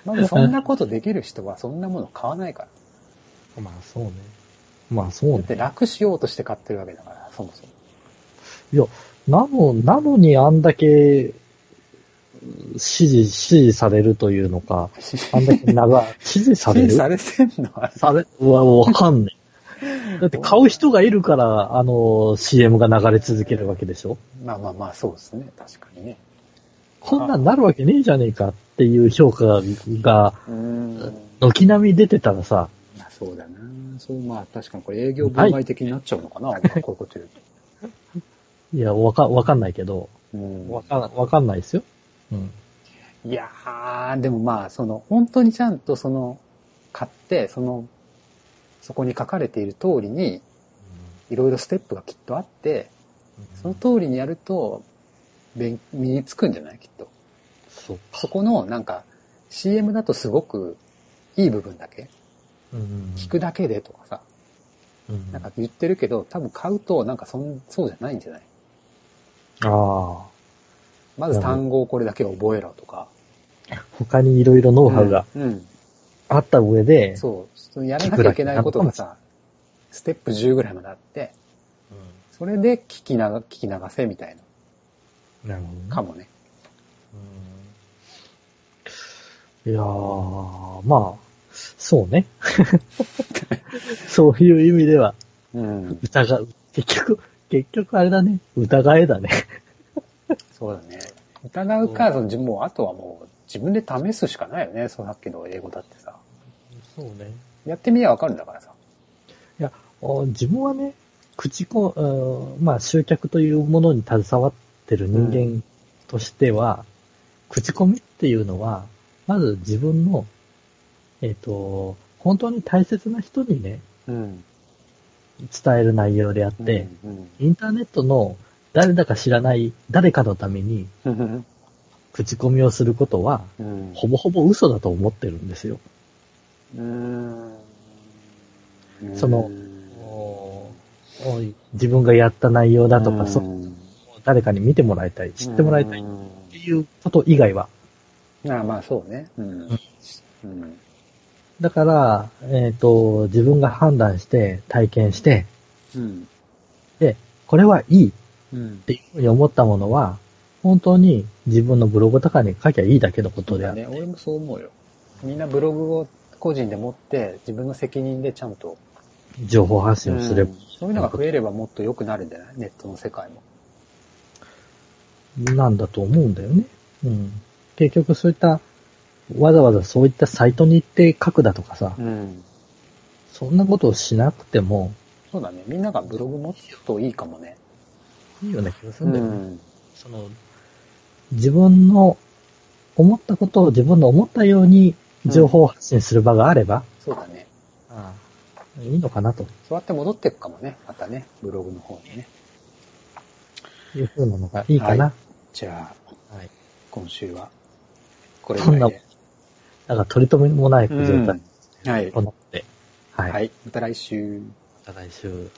[laughs] まずそんなことできる人はそんなもの買わないから。
まあそうね。まあそうね。
だって楽しようとして買ってるわけだから、そもそも。
いや、なの、なのにあんだけ、支持、支持されるというのか、あんだけ長い、支持される？
支持されてんの？は、
され、うわ、わかんねえ。だって買う人がいるから、あの、CM が流れ続けるわけでしょ？
まあまあまあ、そうですね。確かにね。
こんなんなるわけねえじゃねえかっていう評価が、
うーん。
軒並み出てたらさ、
まあそうだな。そう、まあ確かにこれ営業妨害的になっちゃうのかな、まあこういうこと言うと。
いや、わか、わかんないけど、
うん
わかん、わかんないですよ。うん。
いやー、でもまあ、その、本当にちゃんとその、買って、その、そこに書かれている通りに、いろいろステップがきっとあって、その通りにやると、勉身につくんじゃないきっと。
そう。
そこの、なんか、CM だとすごくいい部分だけ、
うん。
聞くだけでとかさ、
うん。
なんか言ってるけど、多分買うと、なんかそん、そうじゃないんじゃない？
あ
まず単語をこれだけ覚えろとか。
あ。他にいろいろノウハウが
うん。うん
あった上で、
そう。そのやらなきゃいけないことがさ、ステップ10ぐらいまであって、それで聞きなが、聞き流せみたい
なるほどね
な、かもね。
いやー、まあ、そうね。[laughs] そういう意味では、
うん。
疑う。結局、結局あれだね。疑えだね。
そうだね。疑うか、その自分もう、あとはもう、自分で試すしかないよね。そのさっきの英語だってさ。
そうね。
やってみりゃわかるんだからさ。
いや、お自分はね、口こ、うんまあ、集客というものに携わってる人間としては、口コミっていうのは、まず自分の、えっ、と、本当に大切な人にね、
うん。
伝える内容であって、
うん、
インターネットの誰だか知らない誰かのために
うん。
口コミをすることは、
うん。
ほぼほぼ嘘だと思ってるんですよ。
うん。
その自分がやった内容だとか、そ誰かに見てもらいたい、知ってもらいたいっ
うん
ていうこと以外は。
ああまあそうね。うん。うん。
だから、えっ、と、自分が判断して、体験して、
うん。
で、これはいいっ
うん。
ていうふうに思ったものは、本当に自分のブログとかに書きゃいいだけのことである。
ね。俺もそう思うよ。みんなブログを個人で持って、自分の責任でちゃんと、
情報発信をすれば
うんそういうのが増えればもっと良くなるんじゃない？ネットの世界も。
なんだと思うんだよね。うん。結局そういった、わざわざそういったサイトに行って書くだとかさ、
うん。
そんなことをしなくても
そうだね。みんながブログ持つといいかもね。
いいような気がす
う
るんだよね。
ん。
その、自分の思ったことを自分の思ったように情報発信する場があれば、
そうだね。
ああいいのかなと
そうやって戻っていくかもね。またね。ブログの方にね。
いうふうなのがいいかな。
はじゃあ、
はい。
今週は、これ
そんな
ぐらいで。
だから取り留めもない状態
うんはい。
となって、はい。
はい。また来週。
また来週。